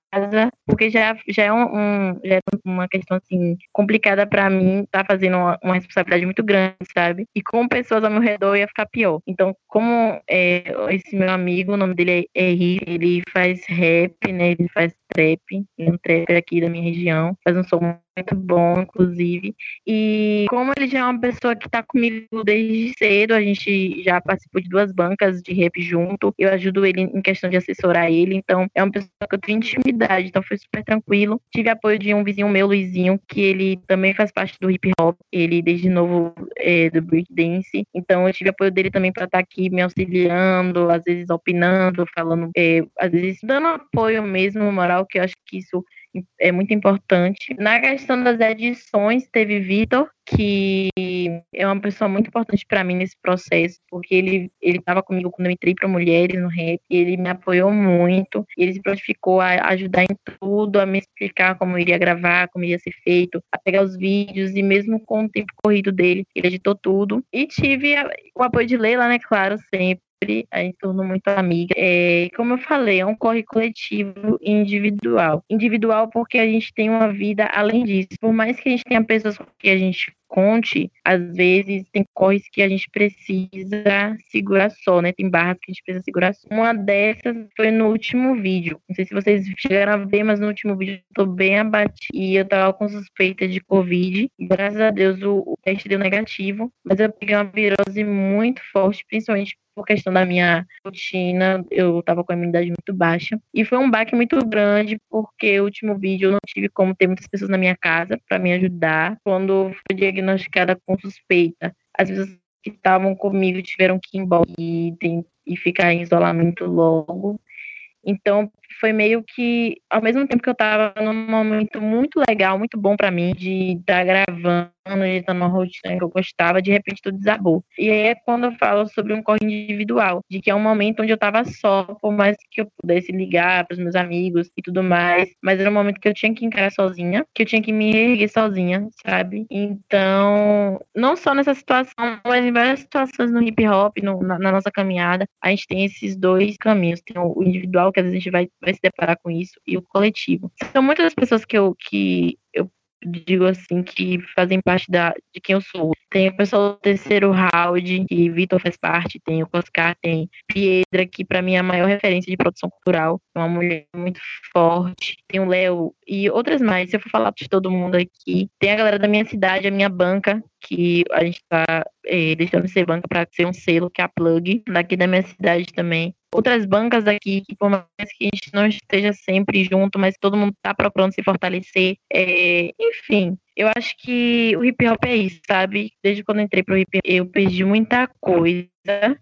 porque já, já, é, um, um- já é uma questão assim complicada pra mim, tá fazendo uma, uma responsabilidade muito grande, sabe? E com pessoas ao meu redor ia ficar pior. Então, como é, esse meu amigo, o nome dele é Henrique, ele faz rap, né? Ele faz é um trapper aqui da minha região, faz um som muito bom, inclusive. E como ele já é uma pessoa que tá comigo desde cedo, a gente já participou de duas bancas de rap junto. Eu ajudo ele em questão de assessorar ele, então é uma pessoa que eu tenho intimidade, então foi super tranquilo. Tive apoio de um vizinho meu, Luizinho, que ele também faz parte do hip hop, ele desde novo é, do breakdance. Então eu tive apoio dele também para estar aqui me auxiliando, às vezes opinando, falando, é, às vezes dando apoio mesmo, moral, que eu acho que isso é muito importante. Na questão das edições, teve Vitor, que é uma pessoa muito importante para mim nesse processo, porque ele ele estava comigo quando eu entrei para mulheres no rap, e ele me apoiou muito, ele se prontificou a ajudar em tudo, a me explicar como iria gravar, como iria ser feito, a pegar os vídeos e mesmo com o tempo corrido dele, ele editou tudo. E tive o apoio de Leila, né, claro, sempre a gente tornou muito amiga. É, como eu falei, é um corre coletivo e individual. Individual porque a gente tem uma vida além disso. Por mais que a gente tenha pessoas com que a gente conte, às vezes tem corres que a gente precisa segurar só, né? Tem barras que a gente precisa segurar só. Uma dessas foi no último vídeo. Não sei se vocês chegaram a ver, mas no último vídeo eu tô bem abatida e eu tava com suspeita de Covid. Graças a Deus o teste deu negativo, mas eu peguei uma virose muito forte, principalmente por questão da minha rotina, eu tava com a imunidade muito baixa. E foi um baque muito grande, porque o último vídeo eu não tive como ter muitas pessoas na minha casa para me ajudar. Quando fui diagnosticada com suspeita, as pessoas que estavam comigo tiveram que ir embora e, e ficar em isolamento logo. Então foi meio que, ao mesmo tempo que eu tava num momento muito legal, muito bom para mim, de estar tá gravando, de estar numa rotina que eu gostava, de repente tudo desabou. E aí é quando eu falo sobre um corre individual, de que é um momento onde eu tava só, por mais que eu pudesse ligar pros meus amigos e tudo mais, mas era um momento que eu tinha que encarar sozinha, que eu tinha que me erguer sozinha, sabe? Então, não só nessa situação, mas em várias situações no hip hop, no, na, na, nossa caminhada, a gente tem esses dois caminhos. Tem o individual, que às vezes a gente vai, vai se deparar com isso, e o coletivo. São muitas pessoas que eu, que eu digo assim, que fazem parte da, de quem eu sou. Tem o pessoal do terceiro round, que Vitor faz parte, tem o Coscar, tem Piedra, que para mim é a maior referência de produção cultural, é uma mulher muito forte, tem o Léo e outras mais. Se eu for falar de todo mundo aqui, tem a galera da minha cidade, a minha banca, que a gente tá é, deixando de ser banca para ser um selo, que é a Plug, daqui da minha cidade também outras bancas aqui, que por mais que a gente não esteja sempre junto, mas todo mundo está procurando se fortalecer. É, enfim, eu acho que o hip hop é isso, sabe? Desde quando entrei pro hip hop, eu perdi muita coisa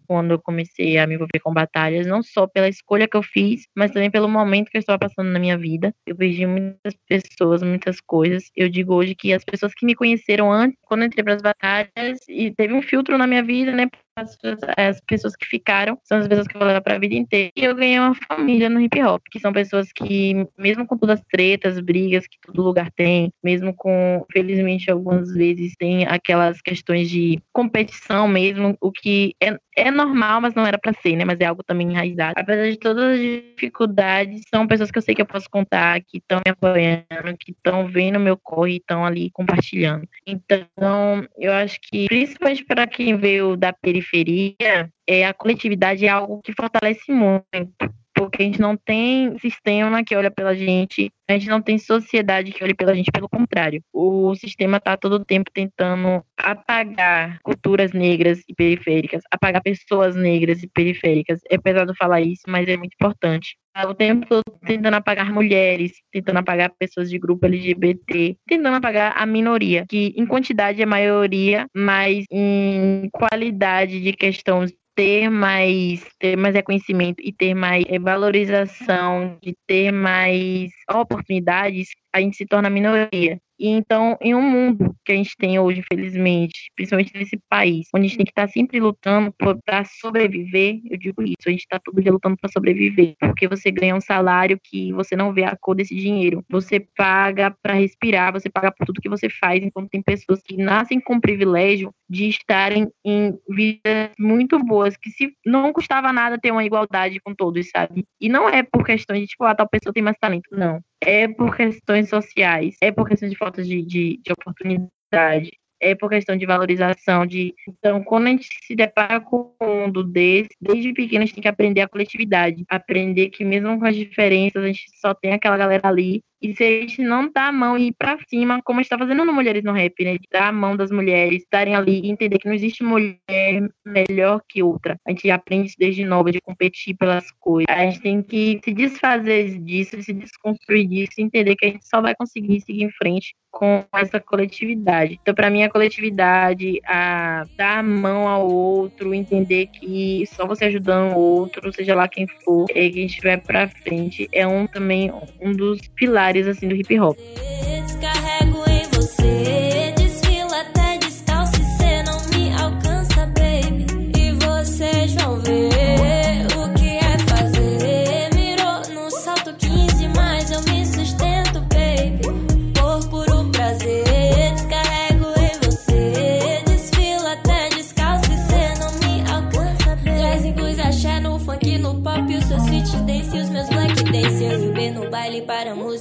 quando eu comecei a me envolver com batalhas, não só pela escolha que eu fiz, mas também pelo momento que eu estava passando na minha vida. Eu perdi muitas pessoas, muitas coisas. Eu digo hoje que as pessoas que me conheceram antes, quando eu entrei para as batalhas, e teve um filtro na minha vida, né? As, as, pessoas que ficaram são as pessoas que eu vou levar para a vida inteira. E eu ganhei uma família no hip hop, que são pessoas que, mesmo com todas as tretas, brigas que todo lugar tem, mesmo com, felizmente, algumas vezes tem aquelas questões de competição mesmo, o que é, é normal, mas não era para ser, né? Mas é algo também enraizado. Apesar de todas as dificuldades, são pessoas que eu sei que eu posso contar, que estão me apoiando, que estão vendo meu corre e estão ali compartilhando. Então, eu acho que, principalmente para quem veio da periferia, é, a coletividade é algo que fortalece muito, porque a gente não tem sistema que olha pela gente, a gente não tem sociedade que olhe pela gente, pelo contrário. O sistema está todo o tempo tentando apagar culturas negras e periféricas, apagar pessoas negras e periféricas. É pesado falar isso, mas é muito importante. O tempo todo tentando apagar mulheres, tentando apagar pessoas de grupo LGBT, tentando apagar a minoria, que em quantidade é maioria, mas em qualidade de questão ter mais, ter mais reconhecimento e ter mais valorização, de ter mais oportunidades, a gente se torna minoria. E então, em um mundo que a gente tem hoje, infelizmente, principalmente nesse país, onde a gente tem que estar sempre lutando para sobreviver, eu digo isso, a gente está todo dia lutando para sobreviver, porque você ganha um salário que você não vê a cor desse dinheiro. Você paga para respirar, você paga por tudo que você faz, enquanto tem pessoas que nascem com o privilégio de estarem em vidas muito boas, que se não custava nada ter uma igualdade com todos, sabe? E não é por questão de, tipo, ah, tal pessoa tem mais talento, não é por questões sociais, é por questões de falta de, de, de oportunidade, é por questão de valorização. De... Então, quando a gente se depara com um mundo desse, desde pequeno a gente tem que aprender a coletividade, aprender que mesmo com as diferenças, a gente só tem aquela galera ali e se a gente não dá a mão e ir pra cima, como a gente tá fazendo no Mulheres no Rap, né? De dar a mão das mulheres, estarem ali e entender que não existe mulher melhor que outra. A gente aprende desde nova, de competir pelas coisas. A gente tem que se desfazer disso, se desconstruir disso, entender que a gente só vai conseguir seguir em frente com essa coletividade. Então, para mim, a coletividade, a dar a mão ao outro, entender que só você ajudando o outro, seja lá quem for, é que a gente vai para frente, é um também um dos pilares pilares assim do hip hop.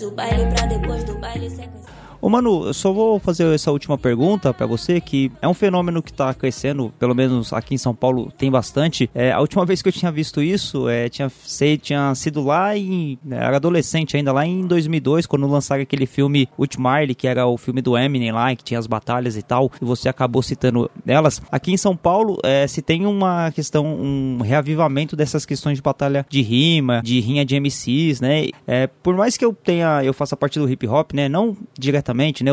O baile pra depois do baile sequência. Ô Manu, eu só vou fazer essa última pergunta para você, que é um fenômeno que tá crescendo, pelo menos aqui em São Paulo tem bastante. É, a última vez que eu tinha visto isso, é, tinha, sei, tinha sido lá em. Né, era adolescente ainda, lá em 2002, quando lançaram aquele filme Ultimile, que era o filme do Eminem lá, que tinha as batalhas e tal, e você acabou citando elas. Aqui em São Paulo, é, se tem uma questão, um reavivamento dessas questões de batalha de rima, de rinha de MCs, né? É, por mais que eu tenha, eu faça parte do hip hop, né? Não diretamente diretamente, né?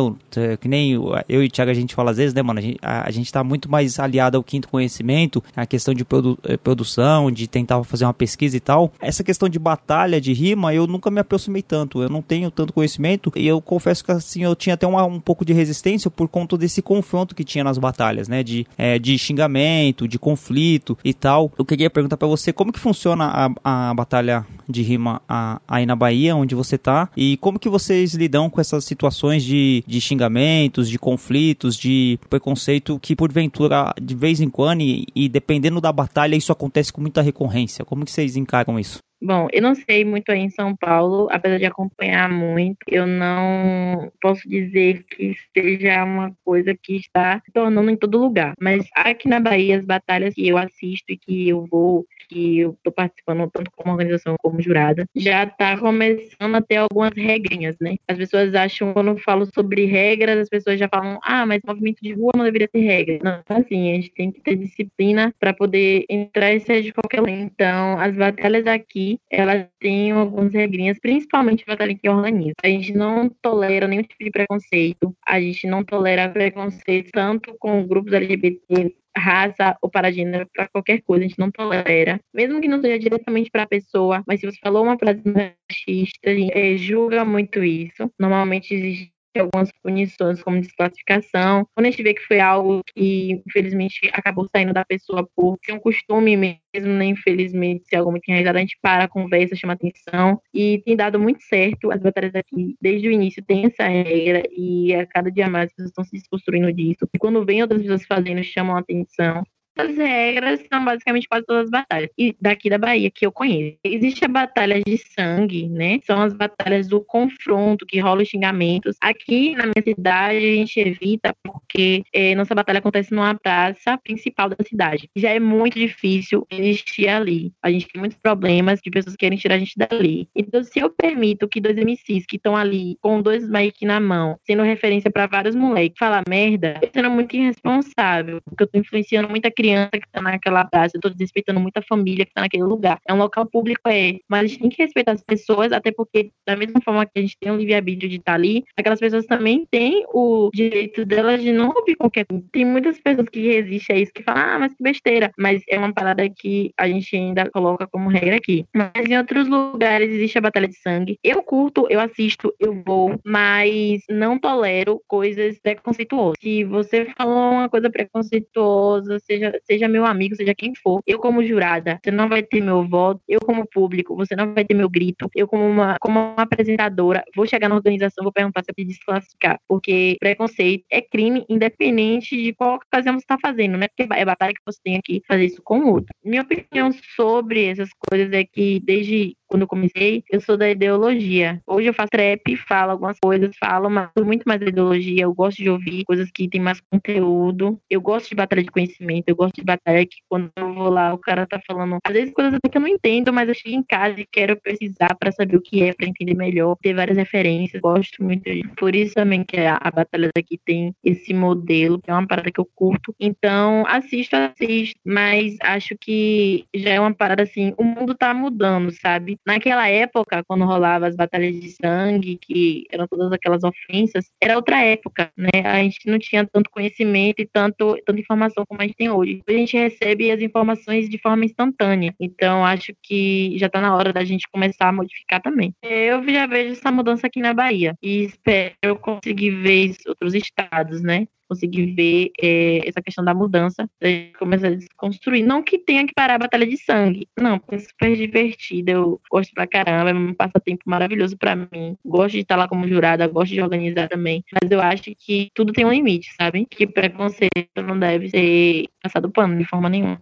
Que nem eu e o Thiago a gente fala às vezes, né, mano? A gente, gente tá muito mais aliado ao quinto conhecimento, a questão de produ eh, produção, de tentar fazer uma pesquisa e tal. Essa questão de batalha, de rima, eu nunca me aproximei tanto. Eu não tenho tanto conhecimento e eu confesso que assim, eu tinha até uma, um pouco de resistência por conta desse confronto que tinha nas batalhas, né? De, é, de xingamento, de conflito e tal. Eu queria perguntar para você como que funciona a, a batalha de rima a, aí na Bahia, onde você tá, e como que vocês lidam com essas situações de, de xingamentos, de conflitos, de preconceito que porventura, de vez em quando, e, e dependendo da batalha, isso acontece com muita recorrência. Como que vocês encaram isso? Bom, eu não sei muito aí em São Paulo, apesar de acompanhar muito, eu não posso dizer que seja uma coisa que está se tornando em todo lugar. Mas aqui na Bahia, as batalhas que eu assisto e que eu vou que eu estou participando tanto como organização como jurada, já está começando a ter algumas regrinhas, né? As pessoas acham, quando eu falo sobre regras, as pessoas já falam, ah, mas movimento de rua não deveria ter regra. Não, assim, a gente tem que ter disciplina para poder entrar e sair de qualquer lugar. Então, as batalhas aqui, elas têm algumas regrinhas, principalmente a batalha que organiza. A gente não tolera nenhum tipo de preconceito, a gente não tolera preconceito tanto com grupos LGBT raça ou para gênero, para qualquer coisa, a gente não tolera. Mesmo que não seja diretamente para a pessoa, mas se você falou uma frase machista, a gente é, julga muito isso. Normalmente existe algumas punições como desclassificação. Quando a gente vê que foi algo que, infelizmente, acabou saindo da pessoa por ser um costume mesmo, né? Infelizmente, se algo muito enraizado, a gente para, conversa, chama atenção. E tem dado muito certo. As batalhas aqui, desde o início, tem essa regra e a cada dia mais as pessoas estão se desconstruindo disso. E quando vem outras pessoas fazendo, chamam atenção as regras são basicamente quase todas as batalhas. E daqui da Bahia, que eu conheço. Existe a batalha de sangue, né? São as batalhas do confronto, que rola os xingamentos. Aqui na minha cidade, a gente evita porque é, nossa batalha acontece numa praça principal da cidade. Já é muito difícil existir ali. A gente tem muitos problemas de pessoas que querem tirar a gente dali. Então, se eu permito que dois MCs que estão ali com dois mic na mão, sendo referência para vários moleques, falar merda, eu sendo muito irresponsável, porque eu tô influenciando muita criança criança que tá naquela praça, eu tô desrespeitando muita família que tá naquele lugar. É um local público, é, mas a gente tem que respeitar as pessoas, até porque, da mesma forma que a gente tem o livre-arbítrio de estar tá ali, aquelas pessoas também têm o direito delas de não ouvir qualquer coisa. Tem muitas pessoas que resistem a isso, que falam, ah, mas que besteira. Mas é uma parada que a gente ainda coloca como regra aqui. Mas em outros lugares existe a batalha de sangue. Eu curto, eu assisto, eu vou, mas não tolero coisas preconceituosas. Se você falou uma coisa preconceituosa, seja seja meu amigo, seja quem for, eu como jurada, você não vai ter meu voto, eu como público, você não vai ter meu grito, eu como uma, como uma apresentadora, vou chegar na organização, vou perguntar se eu pedir desclassificar, porque preconceito é crime independente de qual ocasião você está fazendo, né? Porque é batalha que você tem aqui fazer isso com o outro. Minha opinião sobre essas coisas é que desde quando eu comecei, eu sou da ideologia. Hoje eu faço trap, falo algumas coisas, falo mas muito mais da ideologia. Eu gosto de ouvir coisas que tem mais conteúdo. Eu gosto de batalha de conhecimento, eu gosto de batalha que quando eu vou lá, o cara tá falando, às vezes coisas que eu não entendo, mas eu chego em casa e quero pesquisar para saber o que é, para entender melhor, ter várias referências. Gosto muito disso. Por isso também que a, a batalha daqui tem esse modelo, que é uma parada que eu curto. Então, assisto, assisto, mas acho que já é uma parada assim, o mundo tá mudando, sabe? Naquela época, quando rolava as batalhas de sangue, que eram todas aquelas ofensas, era outra época, né? A gente não tinha tanto conhecimento e tanto, tanta informação como a gente tem hoje. A gente recebe as informações de forma instantânea. Então, acho que já está na hora da gente começar a modificar também. Eu já vejo essa mudança aqui na Bahia e espero conseguir ver outros estados, né? Conseguir ver é, essa questão da mudança, da gente começar a desconstruir. Não que tenha que parar a batalha de sangue, não, porque é super divertida, eu gosto pra caramba, é um passatempo maravilhoso para mim. Gosto de estar lá como jurada, gosto de organizar também, mas eu acho que tudo tem um limite, sabe? Que preconceito não deve ser passado pano de forma nenhuma.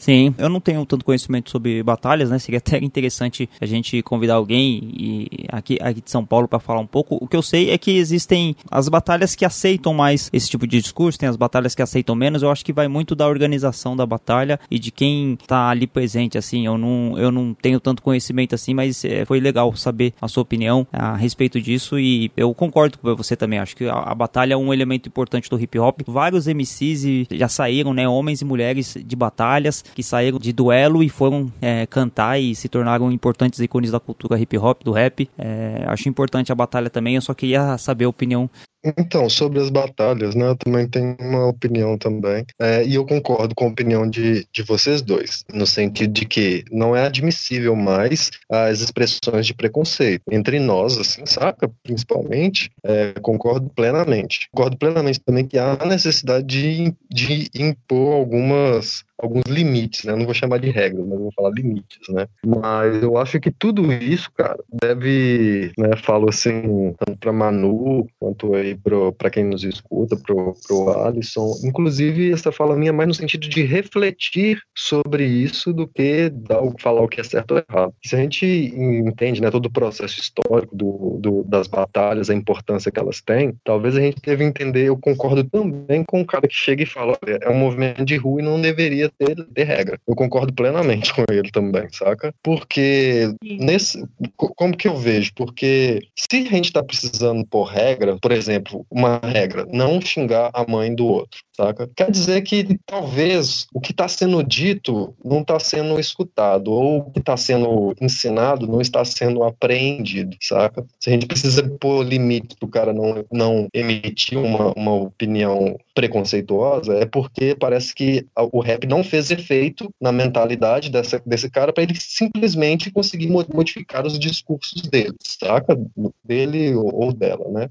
Sim, eu não tenho tanto conhecimento sobre batalhas, né? Seria até interessante a gente convidar alguém e aqui, aqui de São Paulo para falar um pouco. O que eu sei é que existem as batalhas que aceitam mais esse tipo de discurso, tem as batalhas que aceitam menos. Eu acho que vai muito da organização da batalha e de quem tá ali presente, assim. Eu não, eu não tenho tanto conhecimento assim, mas é, foi legal saber a sua opinião a respeito disso e eu concordo com você também. Acho que a, a batalha é um elemento importante do hip hop. Vários MCs já saíram, né? Homens e mulheres de batalhas que saíram de duelo e foram é, cantar e se tornaram importantes ícones da cultura hip hop, do rap. É, acho importante a batalha também, eu só queria saber a opinião então, sobre as batalhas, né, eu também tenho uma opinião também, é, e eu concordo com a opinião de, de vocês dois, no sentido de que não é admissível mais as expressões de preconceito entre nós, assim, saca? Principalmente, é, concordo plenamente. Concordo plenamente também que há necessidade de, de impor algumas alguns limites, né? Eu não vou chamar de regras, mas vou falar limites, né? Mas eu acho que tudo isso, cara, deve, né? Falo assim, tanto para Manu quanto aí para quem nos escuta, pro, pro Alisson. Inclusive, essa fala minha é mais no sentido de refletir sobre isso do que dar, falar o que é certo ou errado. Se a gente entende, né? Todo o processo histórico do, do, das batalhas, a importância que elas têm, talvez a gente deve entender. Eu concordo também com o cara que chega e fala, olha, é um movimento de rua e não deveria ter, ter regra. Eu concordo plenamente com ele também, saca? Porque nesse. Como que eu vejo? Porque se a gente tá precisando por regra, por exemplo, uma regra, não xingar a mãe do outro, saca? Quer dizer que talvez o que está sendo dito não está sendo escutado, ou o que está sendo ensinado não está sendo apreendido, saca? Se a gente precisa pôr limite o cara não, não emitir uma, uma opinião preconceituosa, é porque parece que o rap não fez efeito na mentalidade dessa, desse cara para ele simplesmente conseguir modificar os discursos dele, saca? Dele ou dela, né?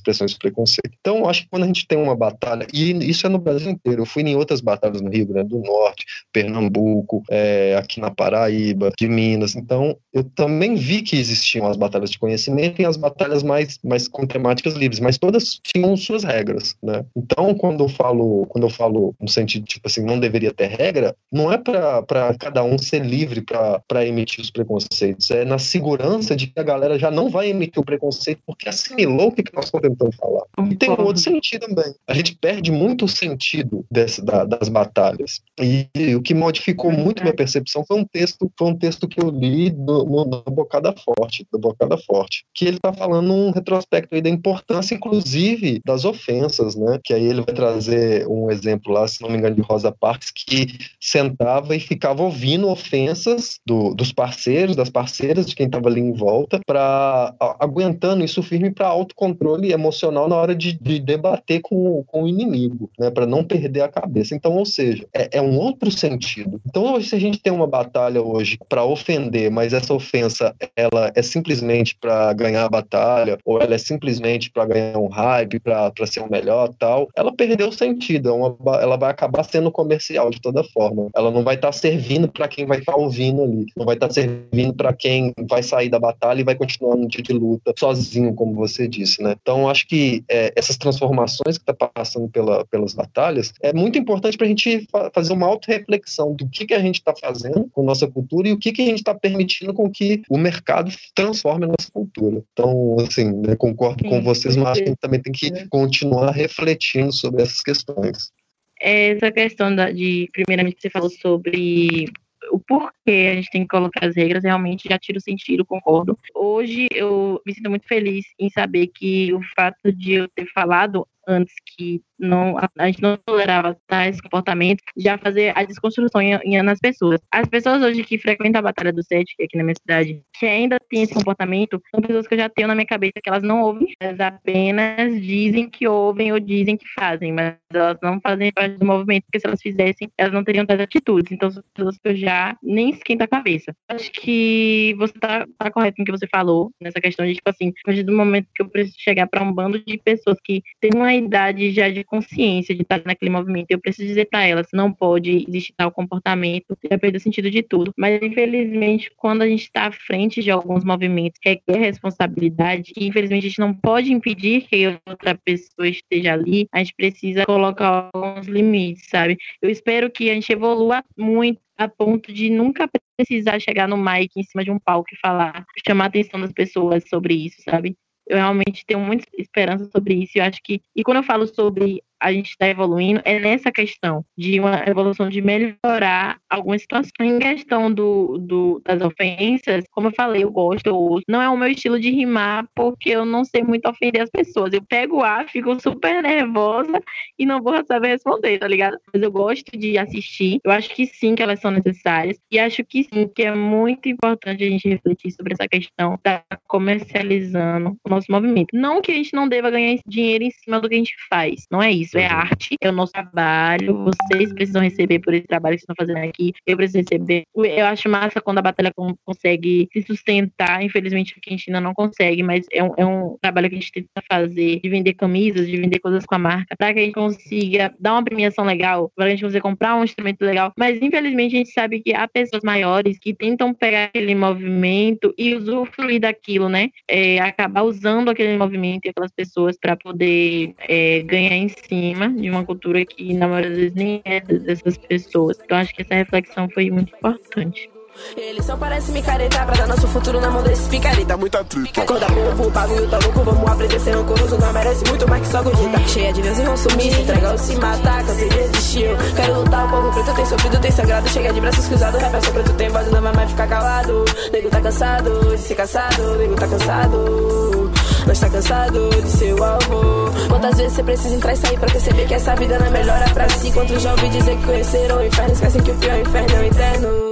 Expressões de preconceito. Então, acho que quando a gente tem uma batalha, e isso é no Brasil inteiro, eu fui em outras batalhas no Rio Grande do Norte, Pernambuco, é, aqui na Paraíba, de Minas, então eu também vi que existiam as batalhas de conhecimento e as batalhas mais, mais com temáticas livres, mas todas tinham suas regras, né? Então, quando eu falo, quando eu falo no sentido, tipo assim, não deveria ter regra, não é para cada um ser livre para emitir os preconceitos, é na segurança de que a galera já não vai emitir o preconceito porque assimilou o que, que nós tentando falar. E tem um outro sentido também. A gente perde muito o sentido desse, da, das batalhas. E, e, o que modificou muito minha percepção foi um texto, foi um texto que eu li do, no, no Bocada Forte, do Bocada Forte, que ele está falando um retrospecto aí da importância, inclusive, das ofensas, né? Que aí ele vai trazer um exemplo lá, se não me engano, de Rosa Parks, que sentava e ficava ouvindo ofensas do, dos parceiros, das parceiras, de quem estava ali em volta, para aguentando isso firme para autocontrole emocional na hora de, de debater com, com o inimigo, né, para não perder a cabeça. Então, ou seja, é, é um outro sentido. Então, se a gente tem uma batalha hoje para ofender, mas essa ofensa ela é simplesmente para ganhar a batalha, ou ela é simplesmente para ganhar um hype, para ser o melhor, tal, ela perdeu o sentido. É uma, ela vai acabar sendo comercial de toda forma. Ela não vai estar tá servindo para quem vai estar tá ouvindo ali. Não vai estar tá servindo para quem vai sair da batalha e vai continuar no dia de luta sozinho, como você disse, né? Então, acho que é, essas transformações que está passando pela, pelas batalhas é muito importante para a gente fa fazer uma auto-reflexão do que, que a gente está fazendo com nossa cultura e o que, que a gente está permitindo com que o mercado transforme a nossa cultura. Então, assim, né, concordo com vocês, mas acho que a gente também tem que continuar refletindo sobre essas questões essa questão da, de, primeiramente, você falou sobre o porquê a gente tem que colocar as regras, realmente já tira o sentido, concordo. Hoje eu me sinto muito feliz em saber que o fato de eu ter falado antes que não, a gente não tolerava tais comportamentos, já fazer a desconstrução em, em, nas pessoas. As pessoas hoje que frequentam a Batalha do Sete, aqui na minha cidade, que ainda tem esse comportamento, são pessoas que eu já tenho na minha cabeça que elas não ouvem, elas apenas dizem que ouvem ou dizem que fazem, mas elas não fazem parte do movimento, porque se elas fizessem, elas não teriam tais atitudes. Então, são pessoas que eu já nem esquento a cabeça. Acho que você tá, tá correto no que você falou, nessa questão de, tipo assim, a partir do momento que eu preciso chegar para um bando de pessoas que têm uma idade já de consciência de estar naquele movimento. Eu preciso dizer para elas, não pode existir tal comportamento, já perdeu o sentido de tudo. Mas, infelizmente, quando a gente está à frente de alguns movimentos, requer responsabilidade, e infelizmente a gente não pode impedir que outra pessoa esteja ali, a gente precisa colocar alguns limites, sabe? Eu espero que a gente evolua muito a ponto de nunca precisar chegar no mic em cima de um palco e falar, chamar a atenção das pessoas sobre isso, sabe? Eu realmente tenho muita esperança sobre isso. Eu acho que, e quando eu falo sobre a gente está evoluindo é nessa questão de uma evolução de melhorar algumas situações. Em questão do, do, das ofensas, como eu falei, eu gosto, eu. Não é o meu estilo de rimar, porque eu não sei muito ofender as pessoas. Eu pego ar, fico super nervosa e não vou saber responder, tá ligado? Mas eu gosto de assistir. Eu acho que sim, que elas são necessárias. E acho que sim, que é muito importante a gente refletir sobre essa questão da comercializando o nosso movimento. Não que a gente não deva ganhar dinheiro em cima do que a gente faz. Não é isso. É uhum. arte, é o nosso trabalho. Vocês precisam receber por esse trabalho que estão fazendo aqui. Eu preciso receber. Eu acho massa quando a batalha consegue se sustentar. Infelizmente, aqui a gente ainda não consegue, mas é um, é um trabalho que a gente tenta fazer de vender camisas, de vender coisas com a marca, para que a gente consiga dar uma premiação legal, para a gente conseguir comprar um instrumento legal. Mas infelizmente a gente sabe que há pessoas maiores que tentam pegar aquele movimento e usufruir daquilo, né? É, acabar usando aquele movimento e aquelas pessoas para poder é, ganhar em cima de uma cultura que na maioria das vezes nem é dessas pessoas. Então acho que essa reflexão foi muito importante. Eles só parecem micareta pra dar nosso futuro na mão desses picareta. Muita treta. Acorda povo, o bagulho tá louco, vamos aprender ser rancoroso. Não merece muito mais que só gordita. Cheia de Deus e consumir, se entregar ou se matar, cansei de desistir. Quero lutar, o povo preto tem sofrido, tem sangrado. Chega de braços cruzados, rap é só preto, tem voz, não vai mais ficar calado. Nego tá cansado de ser caçado, nego tá cansado. Nós tá cansado de o alvo. Quantas vezes você precisa entrar e sair pra perceber que essa vida não é melhor é pra si? Já ouvi dizer que conheceram o inferno, esquecem que o pior inferno é o interno.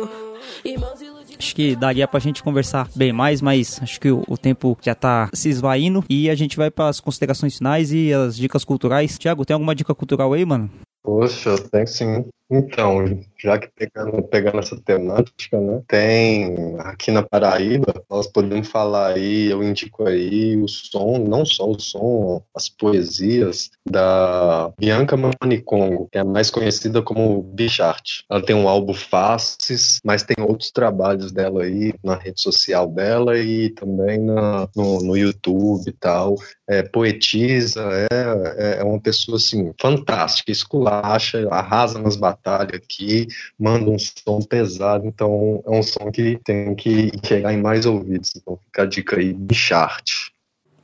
Acho que daria pra gente conversar bem mais, mas acho que o, o tempo já tá se esvaindo e a gente vai para as considerações finais e as dicas culturais. Tiago, tem alguma dica cultural aí, mano? Poxa, tem sim. Então, já que pegando, pegando essa temática, né, tem aqui na Paraíba, nós podemos falar aí, eu indico aí o som, não só o som, as poesias da Bianca Manicongo, que é mais conhecida como Bichart. Ela tem um álbum Faces, mas tem outros trabalhos dela aí na rede social dela e também na, no, no YouTube e tal. É, poetiza, é, é uma pessoa assim, fantástica, esculacha, arrasa nas batalhas batalha aqui, manda um som pesado, então é um som que tem que chegar em mais ouvidos. Então fica a dica aí, Bichart.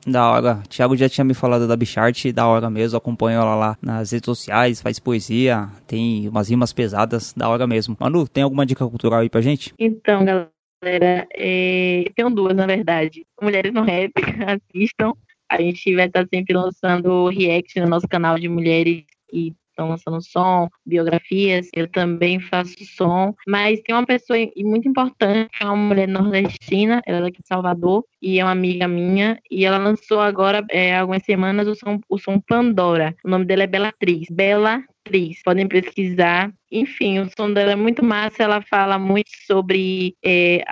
Da hora. O Thiago já tinha me falado da Bichart, da hora mesmo. Acompanho ela lá nas redes sociais, faz poesia, tem umas rimas pesadas, da hora mesmo. Manu, tem alguma dica cultural aí pra gente? Então, galera, é... tenho duas, na verdade. Mulheres no Rap, assistam. A gente vai estar sempre lançando react no nosso canal de mulheres que estão lançando som, biografias, eu também faço som, mas tem uma pessoa muito importante, é uma mulher nordestina, ela é daqui de Salvador, e é uma amiga minha, e ela lançou agora, é, algumas semanas, o som, o som Pandora. O nome dela é Belatriz. Bela atriz. Podem pesquisar. Enfim, o som dela é muito massa. Ela fala muito sobre é,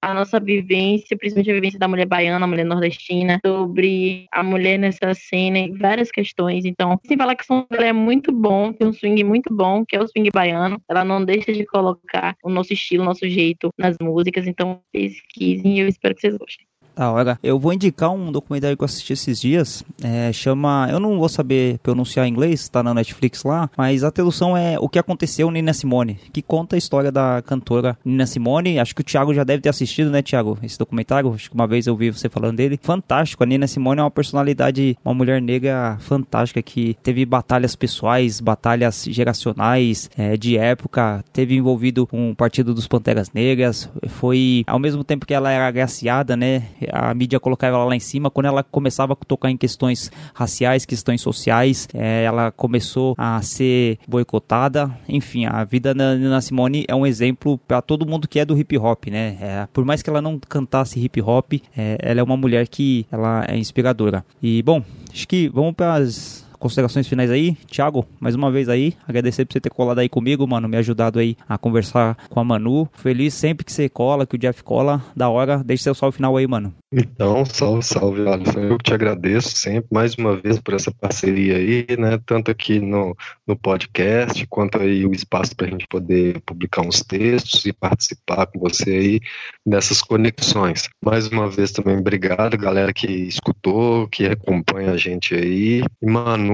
a nossa vivência, principalmente a vivência da mulher baiana, a mulher nordestina, sobre a mulher nessa cena e várias questões. Então, sem falar que o som dela é muito bom, tem um swing muito bom, que é o swing baiano. Ela não deixa de colocar o nosso estilo, o nosso jeito nas músicas. Então, pesquisem e eu espero que vocês gostem. Da hora. Eu vou indicar um documentário que eu assisti esses dias. É, chama. Eu não vou saber pronunciar em inglês, tá na Netflix lá. Mas a tradução é O que aconteceu Nina Simone. Que conta a história da cantora Nina Simone. Acho que o Thiago já deve ter assistido, né, Thiago? Esse documentário. Acho que uma vez eu vi você falando dele. Fantástico. A Nina Simone é uma personalidade, uma mulher negra fantástica que teve batalhas pessoais, batalhas geracionais, é, de época. Teve envolvido com o Partido dos Panteras Negras. Foi, ao mesmo tempo que ela era agraciada, né? A mídia colocava ela lá em cima. Quando ela começava a tocar em questões raciais, questões sociais, é, ela começou a ser boicotada. Enfim, a vida da Nina Simone é um exemplo para todo mundo que é do hip hop, né? É, por mais que ela não cantasse hip hop, é, ela é uma mulher que ela é inspiradora. E bom, acho que vamos para as considerações finais aí. Thiago, mais uma vez aí, agradecer por você ter colado aí comigo, mano, me ajudado aí a conversar com a Manu. Feliz sempre que você cola, que o Jeff cola, da hora. Deixa seu salve final aí, mano. Então, salve, salve, Alisson. Eu te agradeço sempre, mais uma vez, por essa parceria aí, né? Tanto aqui no, no podcast, quanto aí o espaço para a gente poder publicar uns textos e participar com você aí dessas conexões. Mais uma vez também, obrigado, galera que escutou, que acompanha a gente aí. E, mano,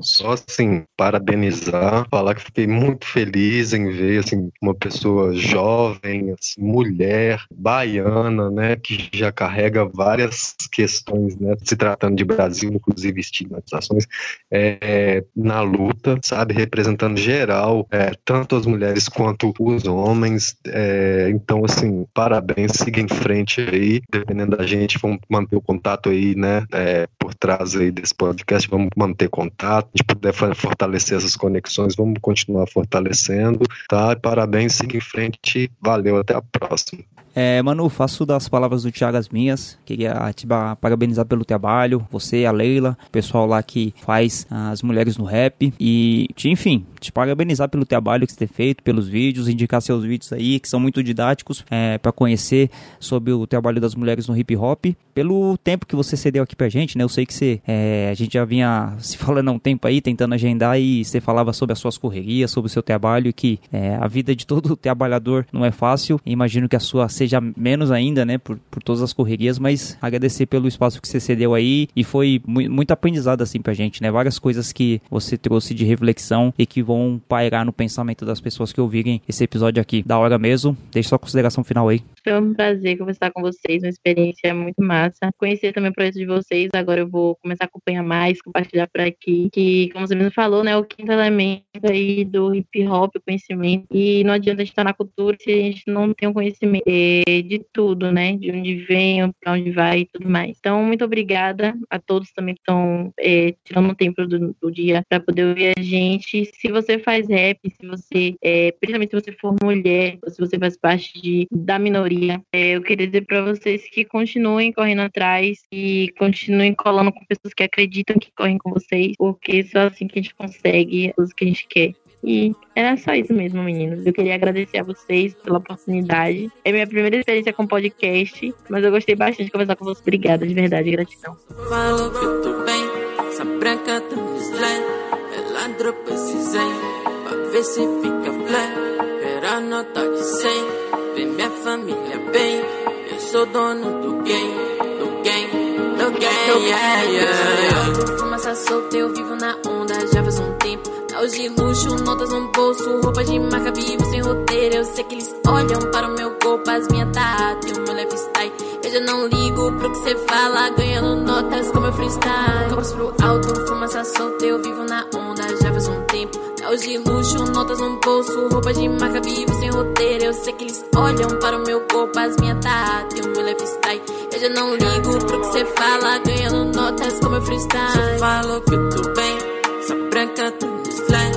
Só assim, parabenizar, falar que fiquei muito feliz em ver assim, uma pessoa jovem, assim, mulher, baiana, né, que já carrega várias questões, né, se tratando de Brasil, inclusive estigmatizações, é, na luta, sabe, representando geral, é, tanto as mulheres quanto os homens. É, então, assim, parabéns, siga em frente aí, dependendo da gente, vamos manter o contato aí, né, é, por trás aí desse podcast, vamos manter contato, a gente puder fortalecer essas conexões, vamos continuar fortalecendo, tá? Parabéns, siga em frente, valeu, até a próxima. É, Manu, faço das palavras do Thiago as minhas. Queria te parabenizar pelo trabalho, você, a Leila, o pessoal lá que faz as mulheres no rap. E, enfim, te parabenizar pelo trabalho que você tem feito, pelos vídeos, indicar seus vídeos aí, que são muito didáticos, é, para conhecer sobre o trabalho das mulheres no hip hop. Pelo tempo que você cedeu aqui pra gente, né? Eu sei que você, é, a gente já vinha se falando há um tempo aí, tentando agendar, e você falava sobre as suas correrias, sobre o seu trabalho, que é, a vida de todo trabalhador não é fácil. Imagino que a sua seja seja menos ainda, né, por, por todas as correrias, mas agradecer pelo espaço que você cedeu aí e foi mu muito aprendizado assim pra gente, né, várias coisas que você trouxe de reflexão e que vão pairar no pensamento das pessoas que ouvirem esse episódio aqui. Da hora mesmo, deixa sua consideração final aí. Foi um prazer conversar com vocês, uma experiência muito massa. Conhecer também o projeto de vocês, agora eu vou começar a acompanhar mais, compartilhar por aqui, que, como você mesmo falou, né, o quinto elemento aí do hip hop, o conhecimento, e não adianta a gente estar na cultura se a gente não tem um conhecimento de tudo, né? De onde vem, para onde vai e tudo mais. Então, muito obrigada a todos também que estão é, tirando um tempo do, do dia para poder ouvir a gente. Se você faz rap, se você, é, principalmente se você for mulher, se você faz parte de, da minoria, é, eu queria dizer para vocês que continuem correndo atrás e continuem colando com pessoas que acreditam que correm com vocês, porque só assim que a gente consegue o que a gente quer. E era só isso mesmo, meninos. Eu queria agradecer a vocês pela oportunidade. É minha primeira experiência com podcast, mas eu gostei bastante de conversar com vocês. Obrigada, de verdade, gratidão. Falo que eu tô bem, essa branca tá no slam. Ela precisei, pra ver se fica flare. Pera nota de 100, vê minha família bem. Eu sou dono do game, do game, do game, yeah, yeah. Fumaça solta, eu vivo na onda já faz um. Carros de luxo, notas no bolso, roupa de marca vivo sem roteiro. Eu sei que eles olham para o meu corpo, as minhas tá, tem uma lifestyle. Eu já não ligo pro que cê fala, ganhando notas com meu freestyle. Copos pro alto, fumaça solta, eu vivo na onda já faz um tempo. Carros de luxo, notas no bolso, roupa de marca vivo sem roteiro. Eu sei que eles olham para o meu corpo, as minhas tá, tem uma lifestyle. Eu já não ligo pro que cê fala, ganhando notas com meu freestyle. Só falo que eu tô bem, essa branca offline.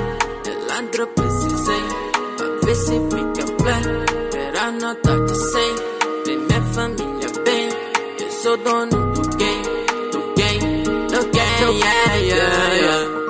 El andro precisei. Eh. A veces me plan, pero no está the same. Primer familia bien, eso dono tu game, tu game, tu game, yeah, yeah, yeah.